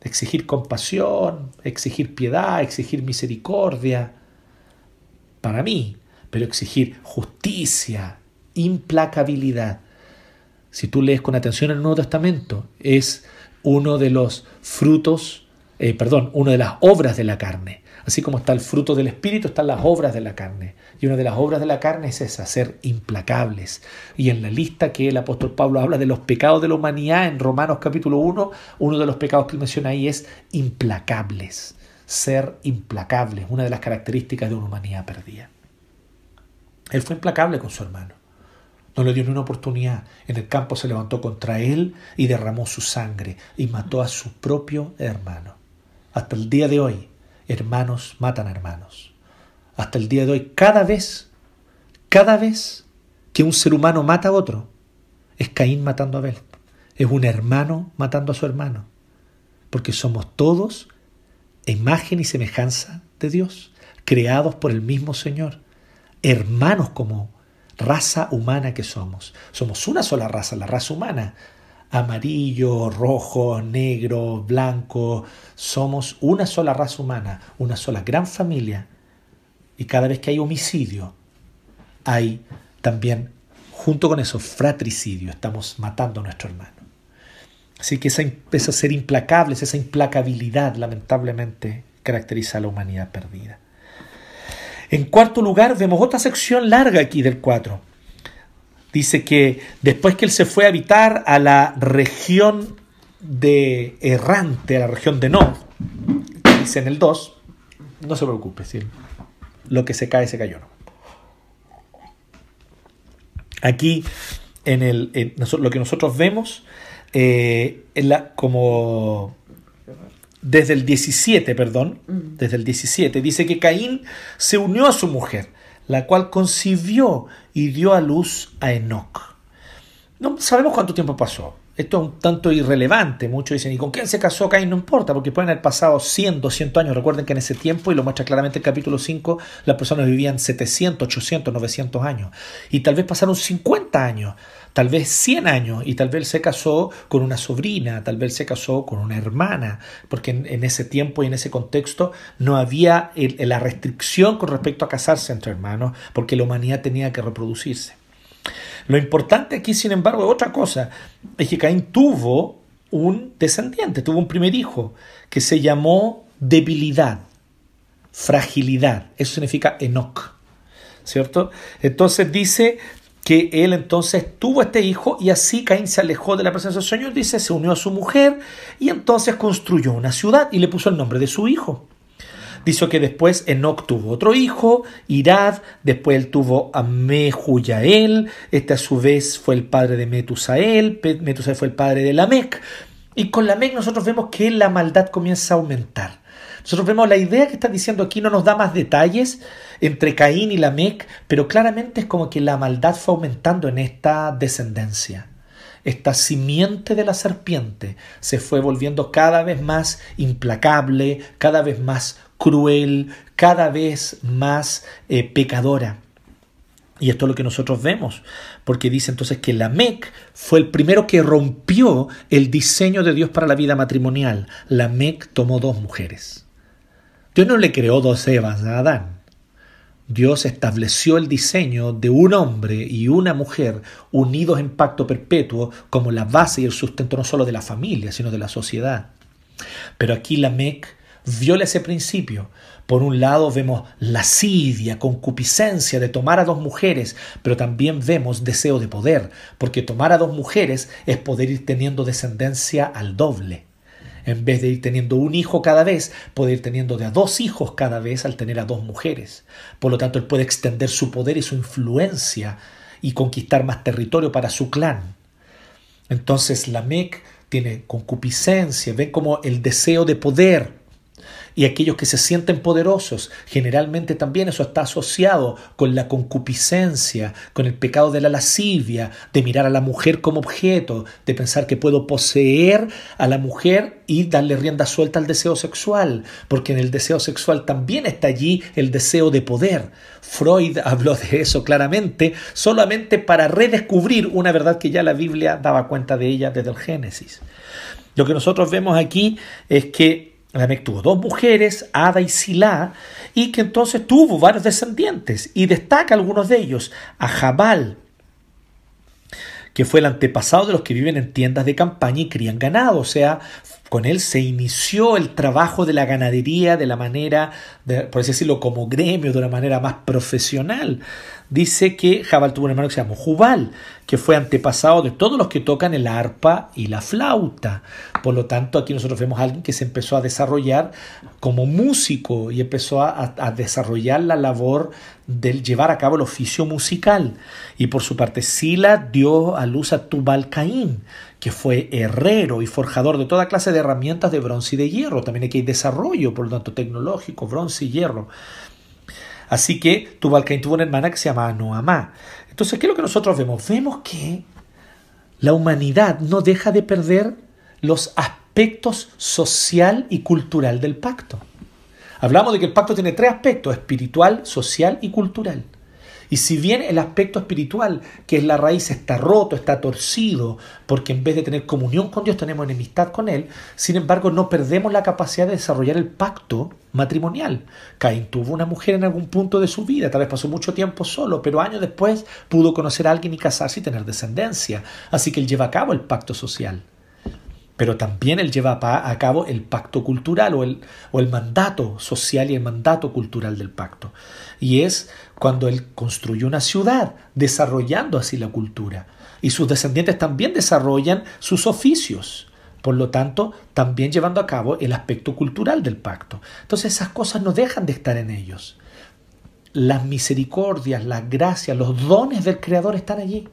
Exigir compasión, exigir piedad, exigir misericordia. Para mí, pero exigir justicia, implacabilidad. Si tú lees con atención el Nuevo Testamento, es uno de los frutos, eh, perdón, una de las obras de la carne. Así como está el fruto del Espíritu, están las obras de la carne. Y una de las obras de la carne es esa, ser implacables. Y en la lista que el apóstol Pablo habla de los pecados de la humanidad en Romanos capítulo 1, uno de los pecados que él menciona ahí es implacables. Ser implacables, una de las características de una humanidad perdida. Él fue implacable con su hermano. No le dio ni una oportunidad. En el campo se levantó contra él y derramó su sangre y mató a su propio hermano. Hasta el día de hoy, hermanos matan a hermanos. Hasta el día de hoy, cada vez, cada vez que un ser humano mata a otro, es Caín matando a Abel. Es un hermano matando a su hermano. Porque somos todos imagen y semejanza de Dios, creados por el mismo Señor, hermanos como raza humana que somos. Somos una sola raza, la raza humana. Amarillo, rojo, negro, blanco. Somos una sola raza humana, una sola gran familia. Y cada vez que hay homicidio, hay también, junto con eso, fratricidio. Estamos matando a nuestro hermano. Así que esa empieza a ser implacable, esa implacabilidad, lamentablemente, caracteriza a la humanidad perdida. En cuarto lugar, vemos otra sección larga aquí del 4. Dice que después que él se fue a habitar a la región de errante, a la región de No, dice en el 2, no se preocupe, lo que se cae, se cayó. Aquí, en, el, lo que nosotros vemos, eh, la, como desde el 17, perdón, mm. desde el 17, dice que Caín se unió a su mujer, la cual concibió y dio a luz a Enoch. No sabemos cuánto tiempo pasó. Esto es un tanto irrelevante. Muchos dicen, ¿y con quién se casó Caín? No importa, porque pueden haber pasado 100, 200 años. Recuerden que en ese tiempo, y lo muestra claramente el capítulo 5, las personas vivían 700, 800, 900 años. Y tal vez pasaron 50 años tal vez 100 años y tal vez se casó con una sobrina, tal vez se casó con una hermana, porque en, ese tiempo y en ese contexto no había la restricción con respecto a casarse entre hermanos, porque la humanidad tenía que reproducirse. Lo importante aquí, sin embargo, es otra cosa, es que Caín tuvo un descendiente, tuvo un primer hijo, que se llamó debilidad, fragilidad, eso significa Enoch. ¿Cierto? Entonces dice, que él entonces tuvo este hijo y así Caín se alejó de la presencia del Señor, dice, se unió a su mujer y entonces construyó una ciudad y le puso el nombre de su hijo. Dice que después Enoch tuvo otro hijo, Irad, después él tuvo a Mehuyael, este a su vez fue el padre de Metusael, Metusael fue el padre de Lamec, y con Lamec nosotros vemos que la maldad comienza a aumentar. Nosotros vemos la idea que está diciendo aquí, no nos da más detalles entre Caín y Lamec, pero claramente es como que la maldad fue aumentando en esta descendencia. Esta simiente de la serpiente se fue volviendo cada vez más implacable, cada vez más cruel, cada vez más eh, pecadora. Y esto es lo que nosotros vemos, porque dice entonces que Lamec fue el primero que rompió el diseño de Dios para la vida matrimonial. Lamec tomó dos mujeres. Dios no le creó dos Evas a Adán. Dios estableció el diseño de un hombre y una mujer unidos en pacto perpetuo como la base y el sustento no solo de la familia, sino de la sociedad. Pero aquí la Mec viola ese principio. Por un lado vemos lascivia, concupiscencia de tomar a dos mujeres, pero también vemos deseo de poder, porque tomar a dos mujeres es poder ir teniendo descendencia al doble. En vez de ir teniendo un hijo cada vez, puede ir teniendo de a dos hijos cada vez al tener a dos mujeres. Por lo tanto, él puede extender su poder y su influencia y conquistar más territorio para su clan. Entonces, la Mec tiene concupiscencia, ven como el deseo de poder y aquellos que se sienten poderosos. Generalmente también eso está asociado con la concupiscencia, con el pecado de la lascivia, de mirar a la mujer como objeto, de pensar que puedo poseer a la mujer y darle rienda suelta al deseo sexual, porque en el deseo sexual también está allí el deseo de poder. Freud habló de eso claramente, solamente para redescubrir una verdad que ya la Biblia daba cuenta de ella desde el Génesis. Lo que nosotros vemos aquí es que Lamec tuvo dos mujeres, Ada y Silá, y que entonces tuvo varios descendientes, y destaca algunos de ellos, a Jabal, que fue el antepasado de los que viven en tiendas de campaña y crían ganado, o sea, con él se inició el trabajo de la ganadería de la manera, por así decirlo, como gremio, de una manera más profesional. Dice que Jabal tuvo un hermano que se llamó Jubal, que fue antepasado de todos los que tocan el arpa y la flauta. Por lo tanto, aquí nosotros vemos a alguien que se empezó a desarrollar como músico y empezó a, a desarrollar la labor del llevar a cabo el oficio musical. Y por su parte, Sila dio a luz a Tubal Caín, que fue herrero y forjador de toda clase de herramientas de bronce y de hierro. También aquí hay desarrollo, por lo tanto, tecnológico, bronce y hierro. Así que Tubal Caín tuvo una hermana que se llamaba Noamá. Entonces, ¿qué es lo que nosotros vemos? Vemos que la humanidad no deja de perder los aspectos social y cultural del pacto. Hablamos de que el pacto tiene tres aspectos, espiritual, social y cultural. Y si bien el aspecto espiritual, que es la raíz, está roto, está torcido, porque en vez de tener comunión con Dios tenemos enemistad con Él, sin embargo no perdemos la capacidad de desarrollar el pacto matrimonial. Caín tuvo una mujer en algún punto de su vida, tal vez pasó mucho tiempo solo, pero años después pudo conocer a alguien y casarse y tener descendencia. Así que él lleva a cabo el pacto social pero también él lleva a cabo el pacto cultural o el, o el mandato social y el mandato cultural del pacto. Y es cuando él construyó una ciudad, desarrollando así la cultura. Y sus descendientes también desarrollan sus oficios. Por lo tanto, también llevando a cabo el aspecto cultural del pacto. Entonces esas cosas no dejan de estar en ellos. Las misericordias, las gracias, los dones del Creador están allí.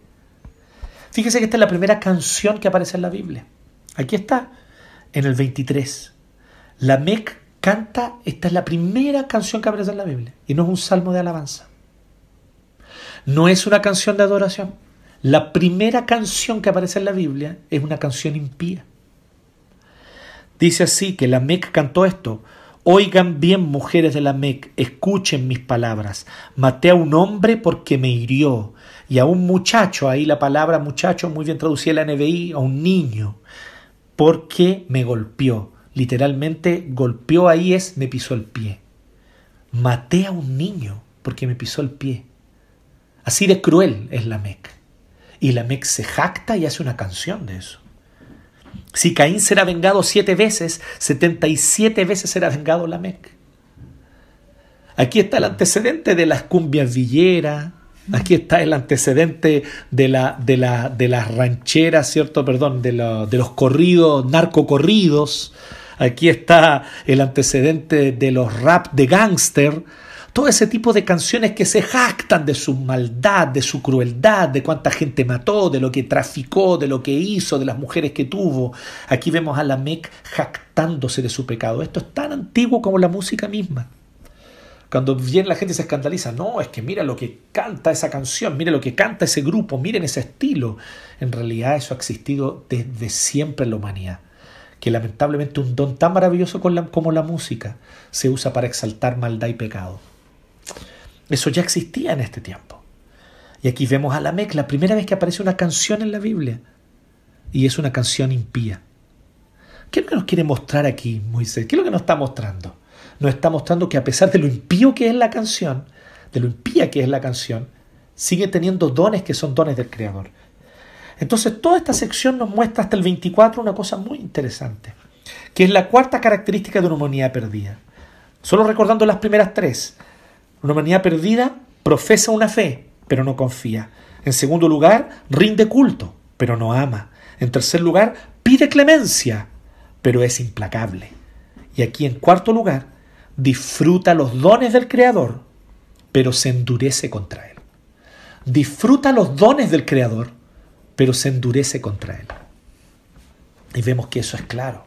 Fíjese que esta es la primera canción que aparece en la Biblia. Aquí está, en el 23. La Mec canta, esta es la primera canción que aparece en la Biblia, y no es un salmo de alabanza. No es una canción de adoración. La primera canción que aparece en la Biblia es una canción impía. Dice así que la Mec cantó esto. Oigan bien, mujeres de la Mec, escuchen mis palabras. Maté a un hombre porque me hirió, y a un muchacho, ahí la palabra muchacho muy bien traducida en la NBI, a un niño porque me golpeó. Literalmente golpeó ahí es me pisó el pie. Maté a un niño porque me pisó el pie. Así de cruel es la Mec. Y la Mec se jacta y hace una canción de eso. Si Caín será vengado siete veces, setenta y siete veces será vengado la Mec. Aquí está el antecedente de las cumbias villeras, Aquí está el antecedente de, la, de, la, de las rancheras, ¿cierto? Perdón, de, de los corridos, narcocorridos. Aquí está el antecedente de los rap de gángster. Todo ese tipo de canciones que se jactan de su maldad, de su crueldad, de cuánta gente mató, de lo que traficó, de lo que hizo, de las mujeres que tuvo. Aquí vemos a la Mec jactándose de su pecado. Esto es tan antiguo como la música misma. Cuando viene la gente se escandaliza, no, es que mira lo que canta esa canción, mire lo que canta ese grupo, miren ese estilo. En realidad eso ha existido desde siempre en la humanidad. Que lamentablemente un don tan maravilloso como la música se usa para exaltar maldad y pecado. Eso ya existía en este tiempo. Y aquí vemos a la Mec, la primera vez que aparece una canción en la Biblia. Y es una canción impía. ¿Qué es lo que nos quiere mostrar aquí Moisés? ¿Qué es lo que nos está mostrando? nos está mostrando que a pesar de lo impío que es la canción, de lo impía que es la canción, sigue teniendo dones que son dones del Creador. Entonces toda esta sección nos muestra hasta el 24 una cosa muy interesante, que es la cuarta característica de una humanidad perdida. Solo recordando las primeras tres. Una humanidad perdida profesa una fe, pero no confía. En segundo lugar, rinde culto, pero no ama. En tercer lugar, pide clemencia, pero es implacable. Y aquí en cuarto lugar, disfruta los dones del Creador, pero se endurece contra Él. Disfruta los dones del Creador, pero se endurece contra Él. Y vemos que eso es claro.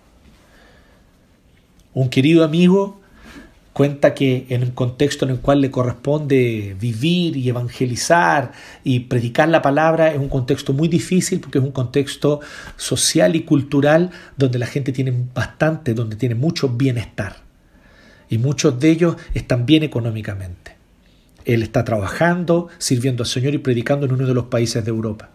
Un querido amigo cuenta que en un contexto en el cual le corresponde vivir y evangelizar y predicar la palabra es un contexto muy difícil porque es un contexto social y cultural donde la gente tiene bastante, donde tiene mucho bienestar y muchos de ellos están bien económicamente. Él está trabajando, sirviendo al Señor y predicando en uno de los países de Europa.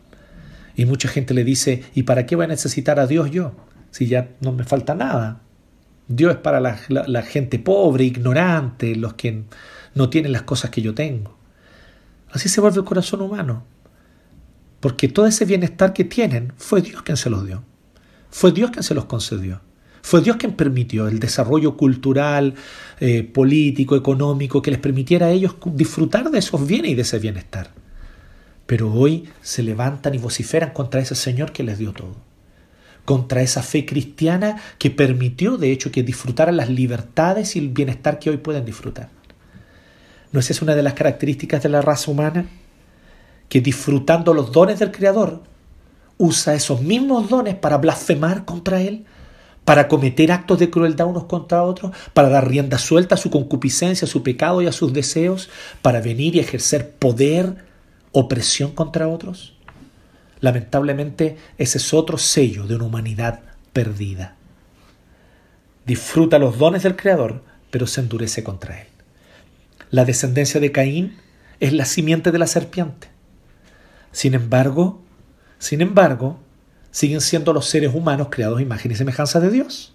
Y mucha gente le dice, ¿y para qué voy a necesitar a Dios yo? Si ya no me falta nada. Dios es para la, gente pobre, ignorante, los que no tienen las cosas que yo tengo. Así se vuelve el corazón humano. Porque todo ese bienestar que tienen fue Dios quien se los dio. Fue Dios quien se los concedió. Fue Dios quien permitió el desarrollo cultural, eh, político, económico, que les permitiera a ellos disfrutar de esos bienes y de ese bienestar. Pero hoy se levantan y vociferan contra ese Señor que les dio todo. Contra esa fe cristiana que permitió, de hecho, que disfrutaran las libertades y el bienestar que hoy pueden disfrutar. ¿No es esa una de las características de la raza humana? Que disfrutando los dones del Creador, usa esos mismos dones para blasfemar contra Él, para cometer actos de crueldad unos contra otros, para dar rienda suelta a su concupiscencia, a su pecado y a sus deseos, para venir y ejercer poder, opresión contra otros. Lamentablemente ese es otro sello de una humanidad perdida. Disfruta los dones del Creador, pero se endurece contra Él. La descendencia de Caín es la simiente de la serpiente. Sin embargo, sin embargo, siguen siendo los seres humanos creados imagen y semejanza de Dios.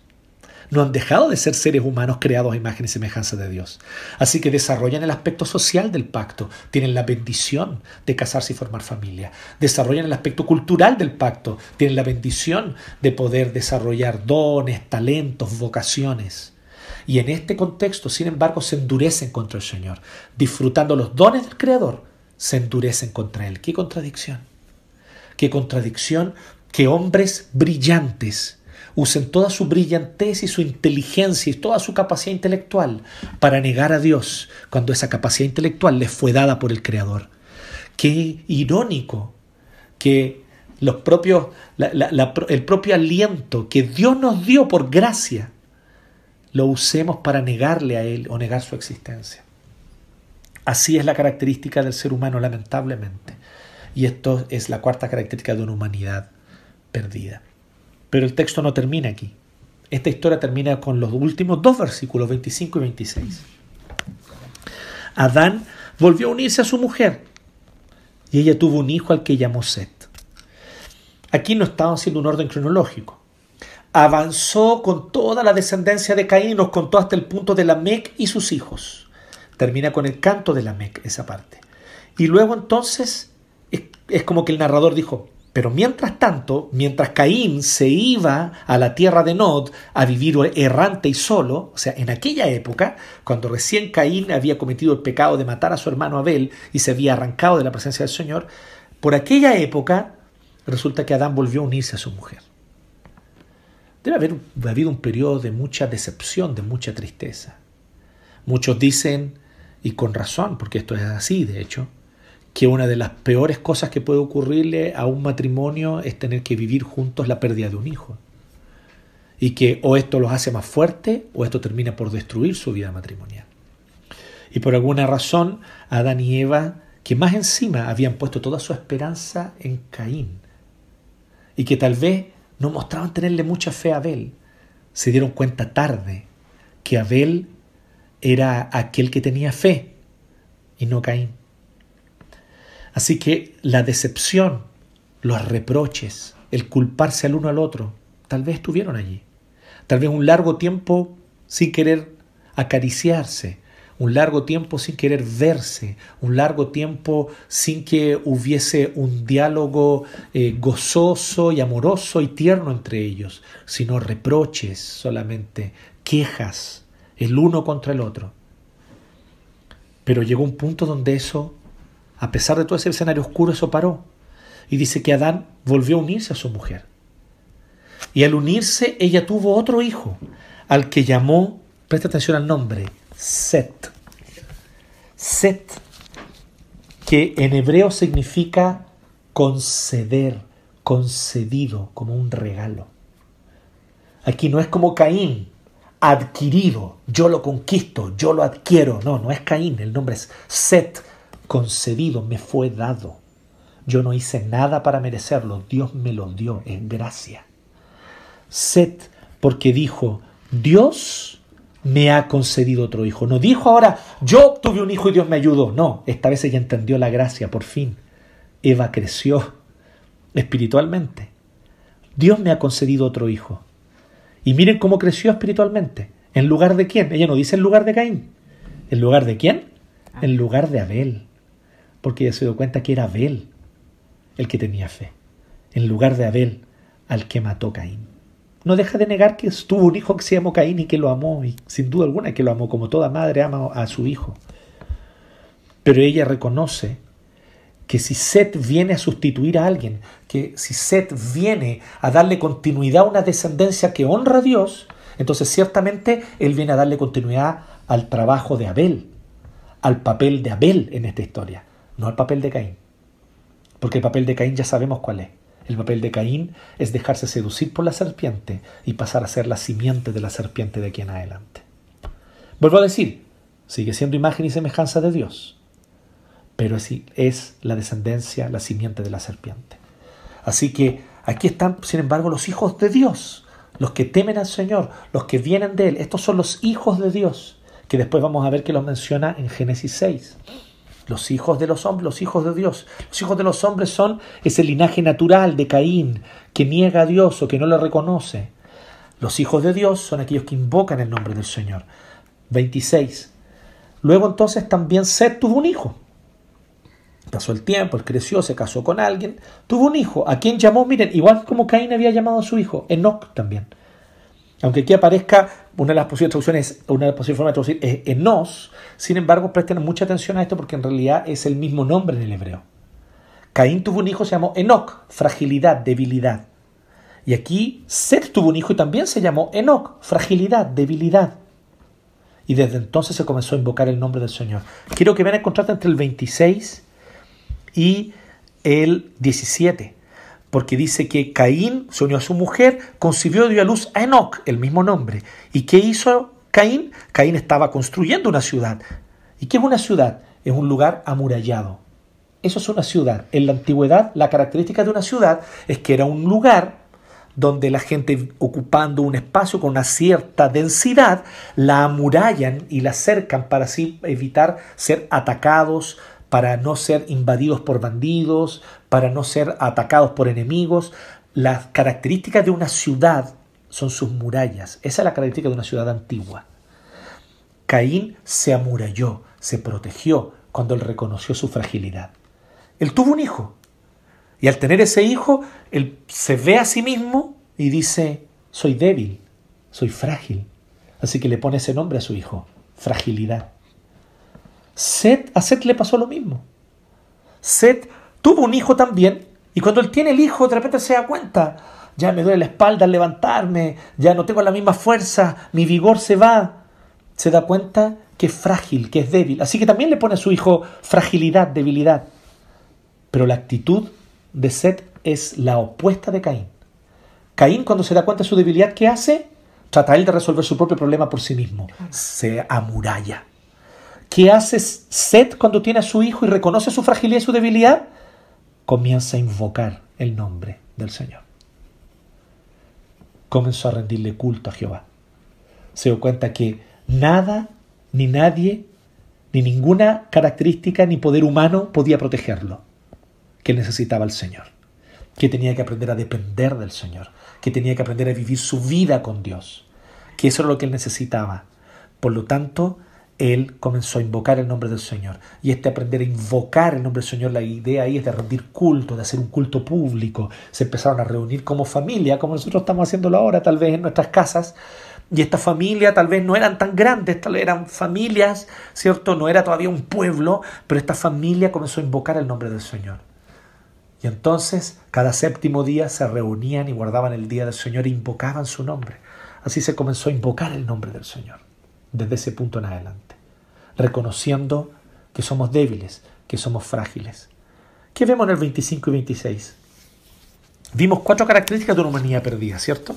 No han dejado de ser seres humanos creados a imagen y semejanza de Dios. Así que desarrollan el aspecto social del pacto, tienen la bendición de casarse y formar familia. Desarrollan el aspecto cultural del pacto, tienen la bendición de poder desarrollar dones, talentos, vocaciones. Y en este contexto, sin embargo, se endurecen contra el Señor. Disfrutando los dones del Creador, se endurecen contra Él. ¡Qué contradicción! ¡Qué contradicción que hombres brillantes usen toda su brillantez y su inteligencia y toda su capacidad intelectual para negar a Dios cuando esa capacidad intelectual les fue dada por el Creador? Qué irónico que los propios, el propio aliento que Dios nos dio por gracia lo usemos para negarle a Él o negar su existencia. Así es la característica del ser humano, lamentablemente. Y esto es la cuarta característica de una humanidad perdida. Pero el texto no termina aquí. Esta historia termina con los últimos dos versículos, 25 y 26. Adán volvió a unirse a su mujer y ella tuvo un hijo al que llamó Set. Aquí no estaba haciendo un orden cronológico avanzó con toda la descendencia de Caín, nos contó hasta el punto de Lamec y sus hijos. Termina con el canto de Lamec, esa parte. Y luego entonces es, como que el narrador dijo, pero mientras tanto, mientras Caín se iba a la tierra de Nod a vivir errante y solo, o sea, en aquella época, cuando recién Caín había cometido el pecado de matar a su hermano Abel y se había arrancado de la presencia del Señor, por aquella época resulta que Adán volvió a unirse a su mujer. Debe haber habido un periodo de mucha decepción, de mucha tristeza. Muchos dicen, y con razón, porque esto es así, de hecho, que una de las peores cosas que puede ocurrirle a un matrimonio es tener que vivir juntos la pérdida de un hijo. Y que o esto los hace más fuertes o esto termina por destruir su vida matrimonial. Y por alguna razón, Adán y Eva, que más encima habían puesto toda su esperanza en Caín, y que tal vez no mostraban tenerle mucha fe a Abel. Se dieron cuenta tarde que Abel era aquel que tenía fe y no Caín. Así que la decepción, los reproches, el culparse al uno al otro, tal vez estuvieron allí. Tal vez un largo tiempo sin querer acariciarse, un largo tiempo sin querer verse, un largo tiempo sin que hubiese un diálogo eh, gozoso y amoroso y tierno entre ellos, sino reproches solamente, quejas, el uno contra el otro. Pero llegó un punto donde eso, a pesar de todo ese escenario oscuro, eso paró. Y dice que Adán volvió a unirse a su mujer. Y al unirse, ella tuvo otro hijo, al que llamó, presta atención al nombre, Set. Set, que en hebreo significa conceder, concedido, como un regalo. Aquí no es como Caín, adquirido, yo lo conquisto, yo lo adquiero. No, no es Caín, el nombre es Set, concedido, me fue dado. Yo no hice nada para merecerlo, Dios me lo dio, es gracia. Set, porque dijo, Dios me ha concedido otro hijo. No dijo ahora, yo tuve un hijo y Dios me ayudó. No, esta vez ella entendió la gracia, por fin. Eva creció espiritualmente. Dios me ha concedido otro hijo. Y miren cómo creció espiritualmente. ¿En lugar de quién? Ella no dice en lugar de Caín. ¿En lugar de quién? En lugar de Abel. Porque ella se dio cuenta que era Abel el que tenía fe. En lugar de Abel al que mató Caín. no deja de negar que tuvo un hijo que se llamó Caín y que lo amó, y sin duda alguna que lo amó, como toda madre ama a su hijo. Pero ella reconoce que si Set viene a sustituir a alguien, que si Set viene a darle continuidad a una descendencia que honra a Dios, entonces ciertamente él viene a darle continuidad al trabajo de Abel, al papel de Abel en esta historia, no al papel de Caín. Porque el papel de Caín ya sabemos cuál es. El papel de Caín es dejarse seducir por la serpiente y pasar a ser la simiente de la serpiente de aquí en adelante. Vuelvo a decir, sigue siendo imagen y semejanza de Dios, pero es, es la descendencia, la simiente de la serpiente. Así que aquí están, sin embargo, los hijos de Dios, los que temen al Señor, los que vienen de Él. Estos son los hijos de Dios, que después vamos a ver que los menciona en Génesis 6. Los hijos de los hombres, los hijos de Dios. Los hijos de los hombres son ese linaje natural de Caín, que niega a Dios o que no le reconoce. Los hijos de Dios son aquellos que invocan el nombre del Señor. 26. Luego entonces también Seth tuvo un hijo. Pasó el tiempo, él creció, se casó con alguien, tuvo un hijo, a quien llamó, miren, igual como Caín había llamado a su hijo, Enoch también. Aunque aquí aparezca una de las posibles traducciones, una de las posibles formas de traducir es Enos, sin embargo, presten mucha atención a esto porque en realidad es el mismo nombre en el hebreo. Caín tuvo un hijo, se llamó Enoch, fragilidad, debilidad. Y aquí Seth tuvo un hijo y también se llamó Enoch, fragilidad, debilidad. Y desde entonces se comenzó a invocar el nombre del Señor. Quiero que vean el contraste entre el 26 y el 17 porque dice que Caín se unió a su mujer, concibió y dio a luz a Enoch, el mismo nombre. ¿Y qué hizo Caín? Caín estaba construyendo una ciudad. ¿Y qué es una ciudad? Es un lugar amurallado. Eso es una ciudad. En la antigüedad, la característica de una ciudad es que era un lugar donde la gente ocupando un espacio con una cierta densidad, la amurallan y la cercan para así evitar ser atacados, para no ser invadidos por bandidos, para no ser atacados por enemigos. Las características de una ciudad son sus murallas. Esa es la característica de una ciudad antigua. Caín se amuralló, se protegió cuando él reconoció su fragilidad. Él tuvo un hijo. Y al tener ese hijo, él se ve a sí mismo y dice, soy débil, soy frágil. Así que le pone ese nombre a su hijo, fragilidad. Seth, a Seth le pasó lo mismo. Seth tuvo un hijo también y cuando él tiene el hijo de repente se da cuenta, ya me duele la espalda al levantarme, ya no tengo la misma fuerza, mi vigor se va. Se da cuenta que es frágil, que es débil. Así que también le pone a su hijo fragilidad, debilidad. Pero la actitud de Seth es la opuesta de Caín. Caín cuando se da cuenta de su debilidad, ¿qué hace? Trata él de resolver su propio problema por sí mismo. Se amuralla. ¿Qué hace Seth cuando tiene a su hijo y reconoce su fragilidad y su debilidad? Comienza a invocar el nombre del Señor. Comenzó a rendirle culto a Jehová. Se dio cuenta que nada, ni nadie, ni ninguna característica, ni poder humano podía protegerlo. Que necesitaba el Señor. Que tenía que aprender a depender del Señor. Que tenía que aprender a vivir su vida con Dios. Que eso era lo que él necesitaba. Por lo tanto, él comenzó a invocar el nombre del Señor. Y este aprender a invocar el nombre del Señor, la idea ahí es de rendir culto, de hacer un culto público. Se empezaron a reunir como familia, como nosotros estamos haciéndolo ahora, tal vez en nuestras casas. Y esta familia tal vez no eran tan grandes, tal vez eran familias, ¿cierto? No era todavía un pueblo, pero esta familia comenzó a invocar el nombre del Señor. Y entonces cada séptimo día se reunían y guardaban el día del Señor e invocaban su nombre. Así se comenzó a invocar el nombre del Señor desde ese punto en adelante reconociendo que somos débiles, que somos frágiles. ¿Qué vemos en el 25 y 26? Vimos cuatro características de una humanidad perdida, ¿cierto?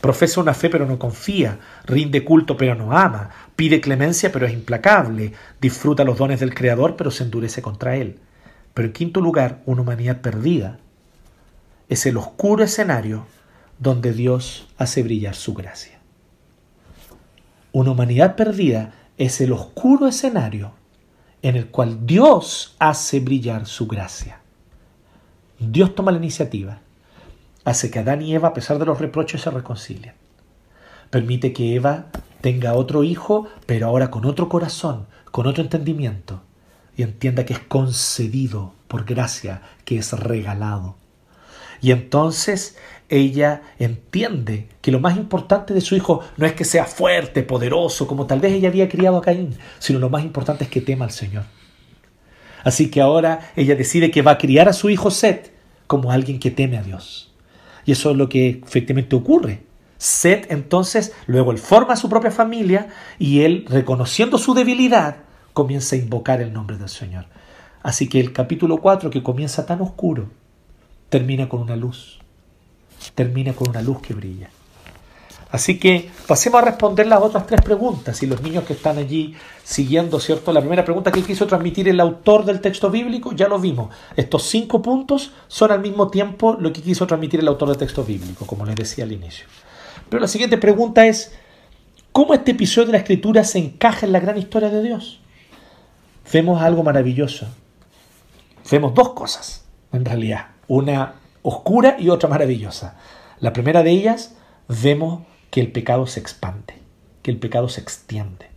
Profesa una fe pero no confía, rinde culto pero no ama, pide clemencia pero es implacable, disfruta los dones del Creador pero se endurece contra él. Pero en quinto lugar, una humanidad perdida es el oscuro escenario donde Dios hace brillar su gracia. Una humanidad perdida es el oscuro escenario en el cual Dios hace brillar su gracia. Dios toma la iniciativa, hace que Adán y Eva, a pesar de los reproches, se reconcilien. Permite que Eva tenga otro hijo, pero ahora con otro corazón, con otro entendimiento, y entienda que es concedido por gracia, que es regalado. Y entonces ella entiende que lo más importante de su hijo no es que sea fuerte, poderoso, como tal vez ella había criado a Caín, sino lo más importante es que tema al Señor. Así que ahora ella decide que va a criar a su hijo Seth como alguien que teme a Dios. Y eso es lo que efectivamente ocurre. Seth entonces, luego él forma su propia familia y él, reconociendo su debilidad, comienza a invocar el nombre del Señor. Así que el capítulo 4, que comienza tan oscuro, termina con una luz. Termina con una luz que brilla. Así que pasemos a responder las otras tres preguntas. Y los niños que están allí siguiendo, ¿cierto? La primera pregunta que quiso transmitir el autor del texto bíblico, ya lo vimos. Estos cinco puntos son al mismo tiempo lo que quiso transmitir el autor del texto bíblico, como les decía al inicio. Pero la siguiente pregunta es, ¿cómo este episodio de la escritura se encaja en la gran historia de Dios? Vemos algo maravilloso. Vemos dos cosas, en realidad. Una oscura y otra maravillosa. La primera de ellas, vemos que el pecado se expande, que el pecado se extiende.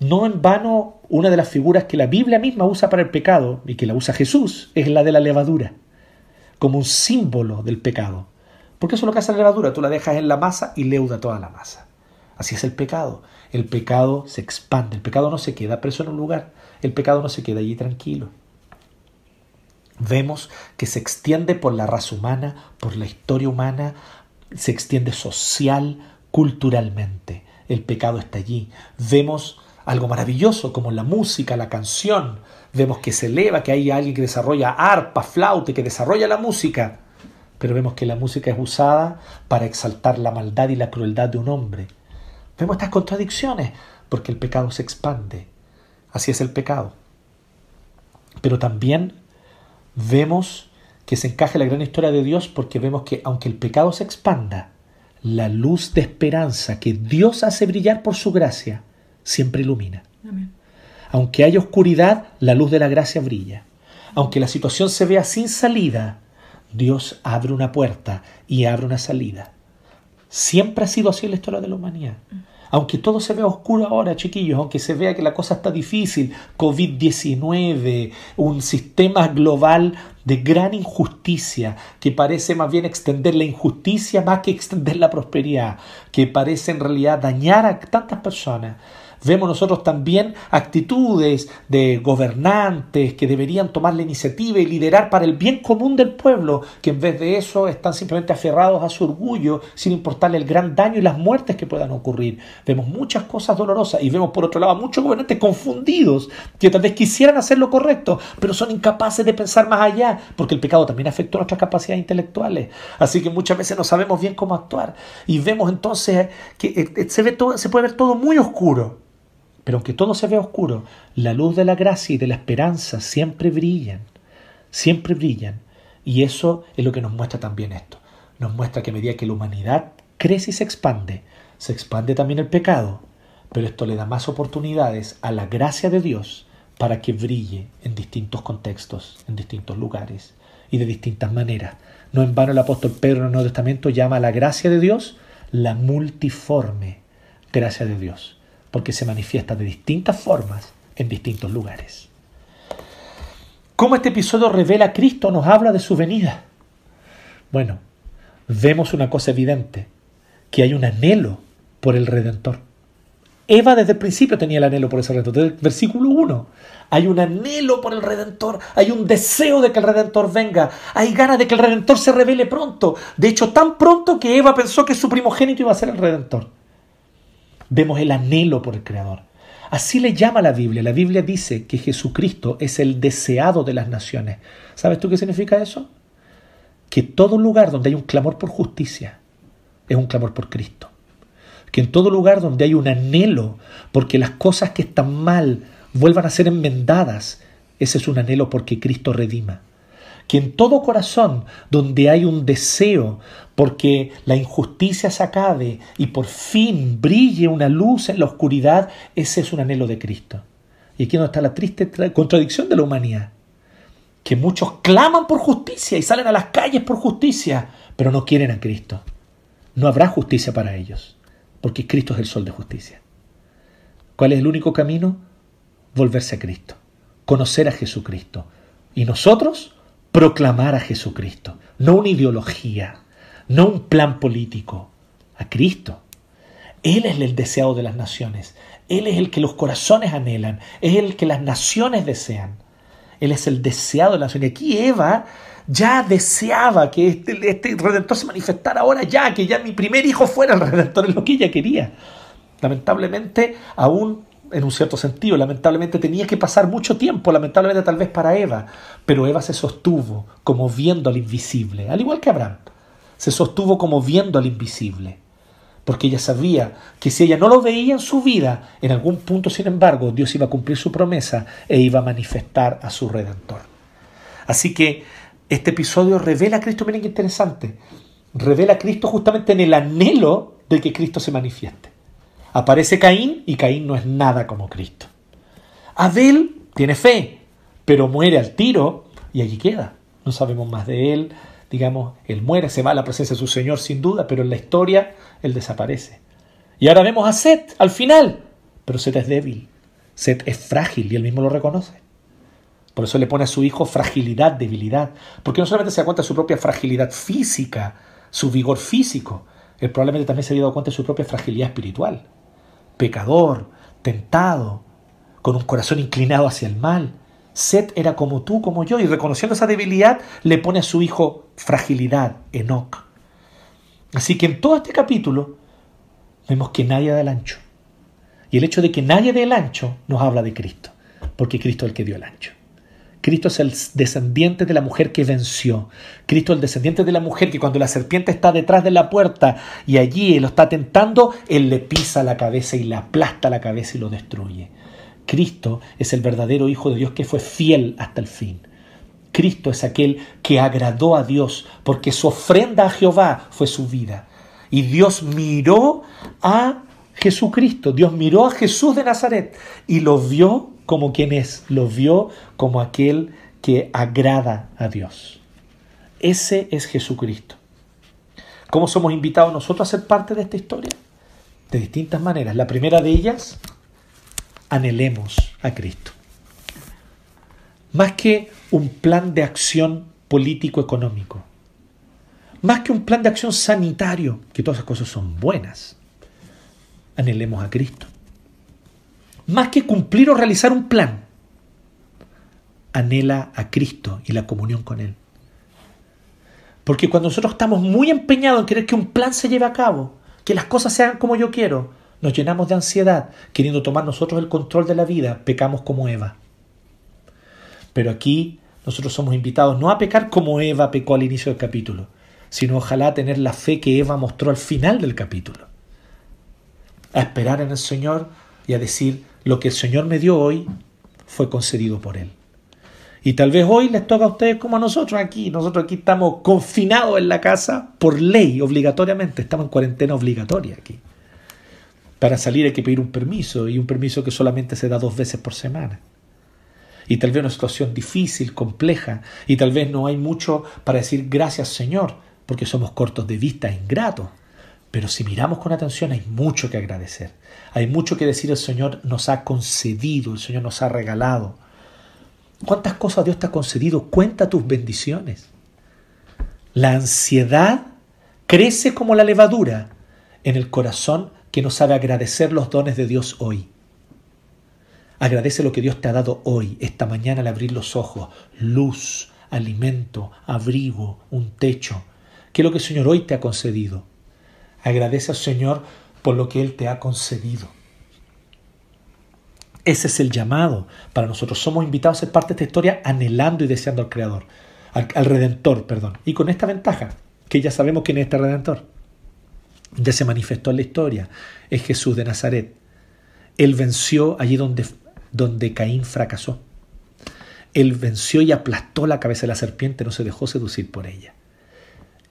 No en vano, una de las figuras que la Biblia misma usa para el pecado y que la usa Jesús es la de la levadura, como un símbolo del pecado. Porque eso es lo que hace la levadura, tú la dejas en la masa y leuda toda la masa. Así es el pecado. El pecado se expande, el pecado no se queda preso en un lugar, el pecado no se queda allí tranquilo. Vemos que se extiende por la raza humana, por la historia humana, se extiende social, culturalmente. El pecado está allí. Vemos algo maravilloso como la música, la canción. Vemos que se eleva, que hay alguien que desarrolla arpa, flauta, que desarrolla la música. Pero vemos que la música es usada para exaltar la maldad y la crueldad de un hombre. Vemos estas contradicciones porque el pecado se expande. Así es el pecado. Pero también vemos que se encaja la gran historia de Dios porque vemos que aunque el pecado se expanda, la luz de esperanza que Dios hace brillar por su gracia siempre ilumina. Aunque haya oscuridad, la luz de la gracia brilla. Aunque la situación se vea sin salida, Dios abre una puerta y abre una salida. Siempre ha sido así en la historia de la humanidad. Aunque todo se vea oscuro ahora, chiquillos, aunque se vea que la cosa está difícil, COVID-19, un sistema global de gran injusticia, que parece más bien extender la injusticia más que extender la prosperidad, que parece en realidad dañar a tantas personas. Vemos nosotros también actitudes de gobernantes que deberían tomar la iniciativa y liderar para el bien común del pueblo, que en vez de eso están simplemente aferrados a su orgullo sin importarle el gran daño y las muertes que puedan ocurrir. Vemos muchas cosas dolorosas y vemos por otro lado muchos gobernantes confundidos que tal vez quisieran hacer lo correcto, pero son incapaces de pensar más allá, porque el pecado también afectó nuestras capacidades intelectuales. Así que muchas veces no sabemos bien cómo actuar y vemos entonces que eh, eh, se, ve todo, se puede ver todo muy oscuro. Pero aunque todo se vea oscuro, la luz de la gracia y de la esperanza siempre brillan, siempre brillan. Y eso es lo que nos muestra también esto. Nos muestra que a medida que la humanidad crece y se expande, se expande también el pecado, pero esto le da más oportunidades a la gracia de Dios para que brille en distintos contextos, en distintos lugares y de distintas maneras. No en vano el apóstol Pedro en el Nuevo Testamento llama a la gracia de Dios la multiforme gracia de Dios porque se manifiesta de distintas formas en distintos lugares. ¿Cómo este episodio revela a Cristo, nos habla de su venida? Bueno, vemos una cosa evidente, que hay un anhelo por el Redentor. Eva desde el principio tenía el anhelo por ese Redentor, desde el versículo 1. Hay un anhelo por el Redentor, hay un deseo de que el Redentor venga, hay ganas de que el Redentor se revele pronto. De hecho, tan pronto que Eva pensó que su primogénito iba a ser el Redentor vemos el anhelo por el Creador. Así le llama la Biblia. La Biblia dice que Jesucristo es el deseado de las naciones. ¿Sabes tú qué significa eso? Que todo lugar donde hay un clamor por justicia es un clamor por Cristo. Que en todo lugar donde hay un anhelo porque las cosas que están mal vuelvan a ser enmendadas, ese es un anhelo porque Cristo redima que en todo corazón donde hay un deseo porque la injusticia se acabe y por fin brille una luz en la oscuridad, ese es un anhelo de Cristo. Y aquí donde está la triste contradicción de la humanidad. Que muchos claman por justicia y salen a las calles por justicia, pero no quieren a Cristo. No habrá justicia para ellos, porque Cristo es el sol de justicia. ¿Cuál es el único camino? Volverse a Cristo, conocer a Jesucristo. Y nosotros proclamar a Jesucristo, no una ideología, no un plan político, a Cristo. Él es el deseado de las naciones, Él es el que los corazones anhelan, es el que las naciones desean. Él es el deseado de las naciones. Aquí Eva ya deseaba que este, este, redentor se manifestara ahora ya, que ya mi primer hijo fuera el redentor, es lo que ella quería. Lamentablemente, aún en un cierto sentido, lamentablemente tenía que pasar mucho tiempo, lamentablemente tal vez para Eva, pero Eva se sostuvo como viendo al invisible, al igual que Abraham, se sostuvo como viendo al invisible, porque ella sabía que si ella no lo veía en su vida, en algún punto, sin embargo, Dios iba a cumplir su promesa e iba a manifestar a su redentor. Así que este episodio revela a Cristo, miren qué interesante, revela a Cristo justamente en el anhelo de que Cristo se manifieste. Aparece Caín y Caín no es nada como Cristo. Abel tiene fe, pero muere al tiro y allí queda. No sabemos más de él. Digamos, él muere, se va a la presencia de su Señor sin duda, pero en la historia él desaparece. Y ahora vemos a Set al final, pero Set es débil. Set es frágil y él mismo lo reconoce. Por eso le pone a su hijo fragilidad, debilidad. Porque no solamente se da cuenta de su propia fragilidad física, su vigor físico, él probablemente también se ha dado cuenta de su propia fragilidad espiritual pecador, tentado, con un corazón inclinado hacia el mal. Set era como tú, como yo, y reconociendo esa debilidad, le pone a su hijo fragilidad, Enoch. Así que en todo este capítulo vemos que nadie da el ancho. Y el hecho de que nadie dé el ancho nos habla de Cristo, porque Cristo es el que dio el ancho. Cristo es el descendiente de la mujer que venció. Cristo es el descendiente de la mujer que cuando la serpiente está detrás de la puerta y allí lo está tentando, él le pisa la cabeza y le aplasta la cabeza y lo destruye. Cristo es el verdadero Hijo de Dios que fue fiel hasta el fin. Cristo es aquel que agradó a Dios porque su ofrenda a Jehová fue su vida. Y Dios miró a Jesucristo, Dios miró a Jesús de Nazaret y lo vio como quien es, lo vio como aquel que agrada a Dios. Ese es Jesucristo. ¿Cómo somos invitados nosotros a ser parte de esta historia? De distintas maneras. La primera de ellas, anhelemos a Cristo. Más que un plan de acción político-económico, más que un plan de acción sanitario, que todas esas cosas son buenas, anhelemos a Cristo más que cumplir o realizar un plan, anhela a Cristo y la comunión con Él. Porque cuando nosotros estamos muy empeñados en querer que un plan se lleve a cabo, que las cosas sean como yo quiero, nos llenamos de ansiedad, queriendo tomar nosotros el control de la vida, pecamos como Eva. Pero aquí nosotros somos invitados no a pecar como Eva pecó al inicio del capítulo, sino ojalá tener la fe que Eva mostró al final del capítulo. A esperar en el Señor y a decir, lo que el Señor me dio hoy fue concedido por Él. Y tal vez hoy les toca a ustedes como a nosotros aquí. Nosotros aquí estamos confinados en la casa por ley, obligatoriamente. Estamos en cuarentena obligatoria aquí. Para salir hay que pedir un permiso y un permiso que solamente se da dos veces por semana. Y tal vez una situación difícil, compleja, y tal vez no hay mucho para decir gracias Señor, porque somos cortos de vista, ingratos. Pero si miramos con atención hay mucho que agradecer. Hay mucho que decir el Señor nos ha concedido, el Señor nos ha regalado. ¿Cuántas cosas Dios te ha concedido? Cuenta tus bendiciones. La ansiedad crece como la levadura en el corazón que no sabe agradecer los dones de Dios hoy. Agradece lo que Dios te ha dado hoy, esta mañana al abrir los ojos, luz, alimento, abrigo, un techo. ¿Qué es lo que el Señor hoy te ha concedido? Agradece al Señor por lo que Él te ha concedido. Ese es el llamado para nosotros. Somos invitados a ser parte de esta historia anhelando y deseando al Creador, al, Redentor, perdón. Y con esta ventaja, que ya sabemos quién es este Redentor. Ya se manifestó en la historia. Es Jesús de Nazaret. Él venció allí donde, donde Caín fracasó. Él venció y aplastó la cabeza de la serpiente, no se dejó seducir por ella.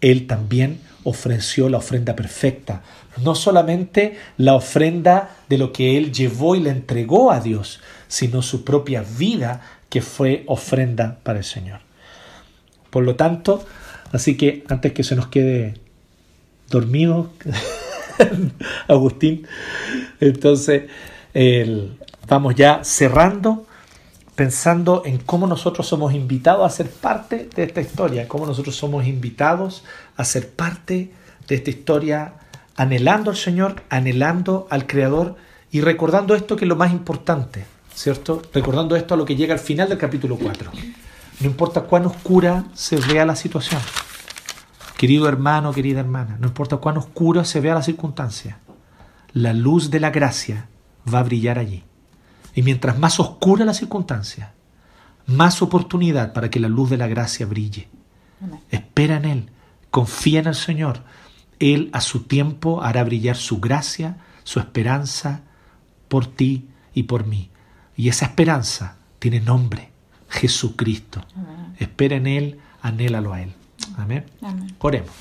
Él también ofreció la ofrenda perfecta, no solamente la ofrenda de lo que Él llevó y le entregó a Dios, sino su propia vida que fue ofrenda para el Señor. Por lo tanto, así que antes que se nos quede dormido, Agustín, entonces vamos ya cerrando pensando en cómo nosotros somos invitados a ser parte de esta historia, cómo nosotros somos invitados a ser parte de esta historia, anhelando al Señor, anhelando al Creador y recordando esto que es lo más importante, ¿cierto? Recordando esto a lo que llega al final del capítulo 4. No importa cuán oscura se vea la situación, querido hermano, querida hermana, no importa cuán oscura se vea la circunstancia, la luz de la gracia va a brillar allí. Y mientras más oscura la circunstancia, más oportunidad para que la luz de la gracia brille. Espera en Él, confía en el Señor. Él a su tiempo hará brillar su gracia, su esperanza por ti y por mí. Y esa esperanza tiene nombre, Jesucristo. Espera en Él, anhélalo a Él. Amén. Amén. Oremos.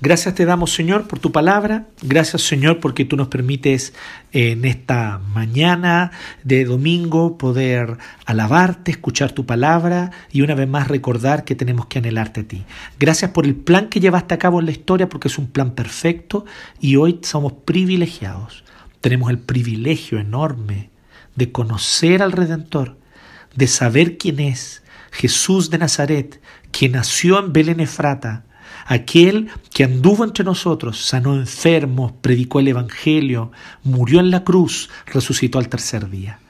Gracias te damos, Señor, por tu palabra. Gracias, Señor, porque tú nos permites en esta mañana de domingo poder alabarte, escuchar tu palabra y una vez más recordar que tenemos que anhelarte a ti. Gracias por el plan que llevaste a cabo en la historia, porque es un plan perfecto y hoy somos privilegiados. Tenemos el privilegio enorme de conocer al Redentor, de saber quién es Jesús de Nazaret, quien nació en Belén Efrata, aquel que anduvo entre nosotros, sanó enfermos, predicó el Evangelio, murió en la cruz, resucitó al tercer día.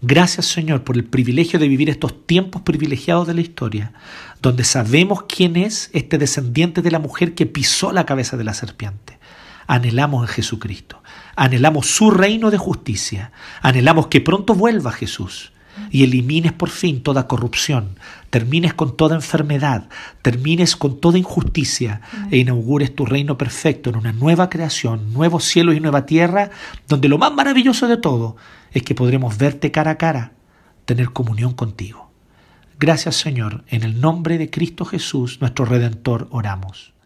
Gracias Señor por el privilegio de vivir estos tiempos privilegiados de la historia, donde sabemos quién es este descendiente de la mujer que pisó la cabeza de la serpiente. Anhelamos en Jesucristo, anhelamos su reino de justicia, anhelamos que pronto vuelva Jesús y elimines por fin toda corrupción, termines con toda enfermedad, termines con toda injusticia e inaugures tu reino perfecto en una nueva creación, nuevos cielos y nueva tierra, donde lo más maravilloso de todo es que podremos verte cara a cara, tener comunión contigo. Gracias Señor, en el nombre de Cristo Jesús, nuestro Redentor, oramos.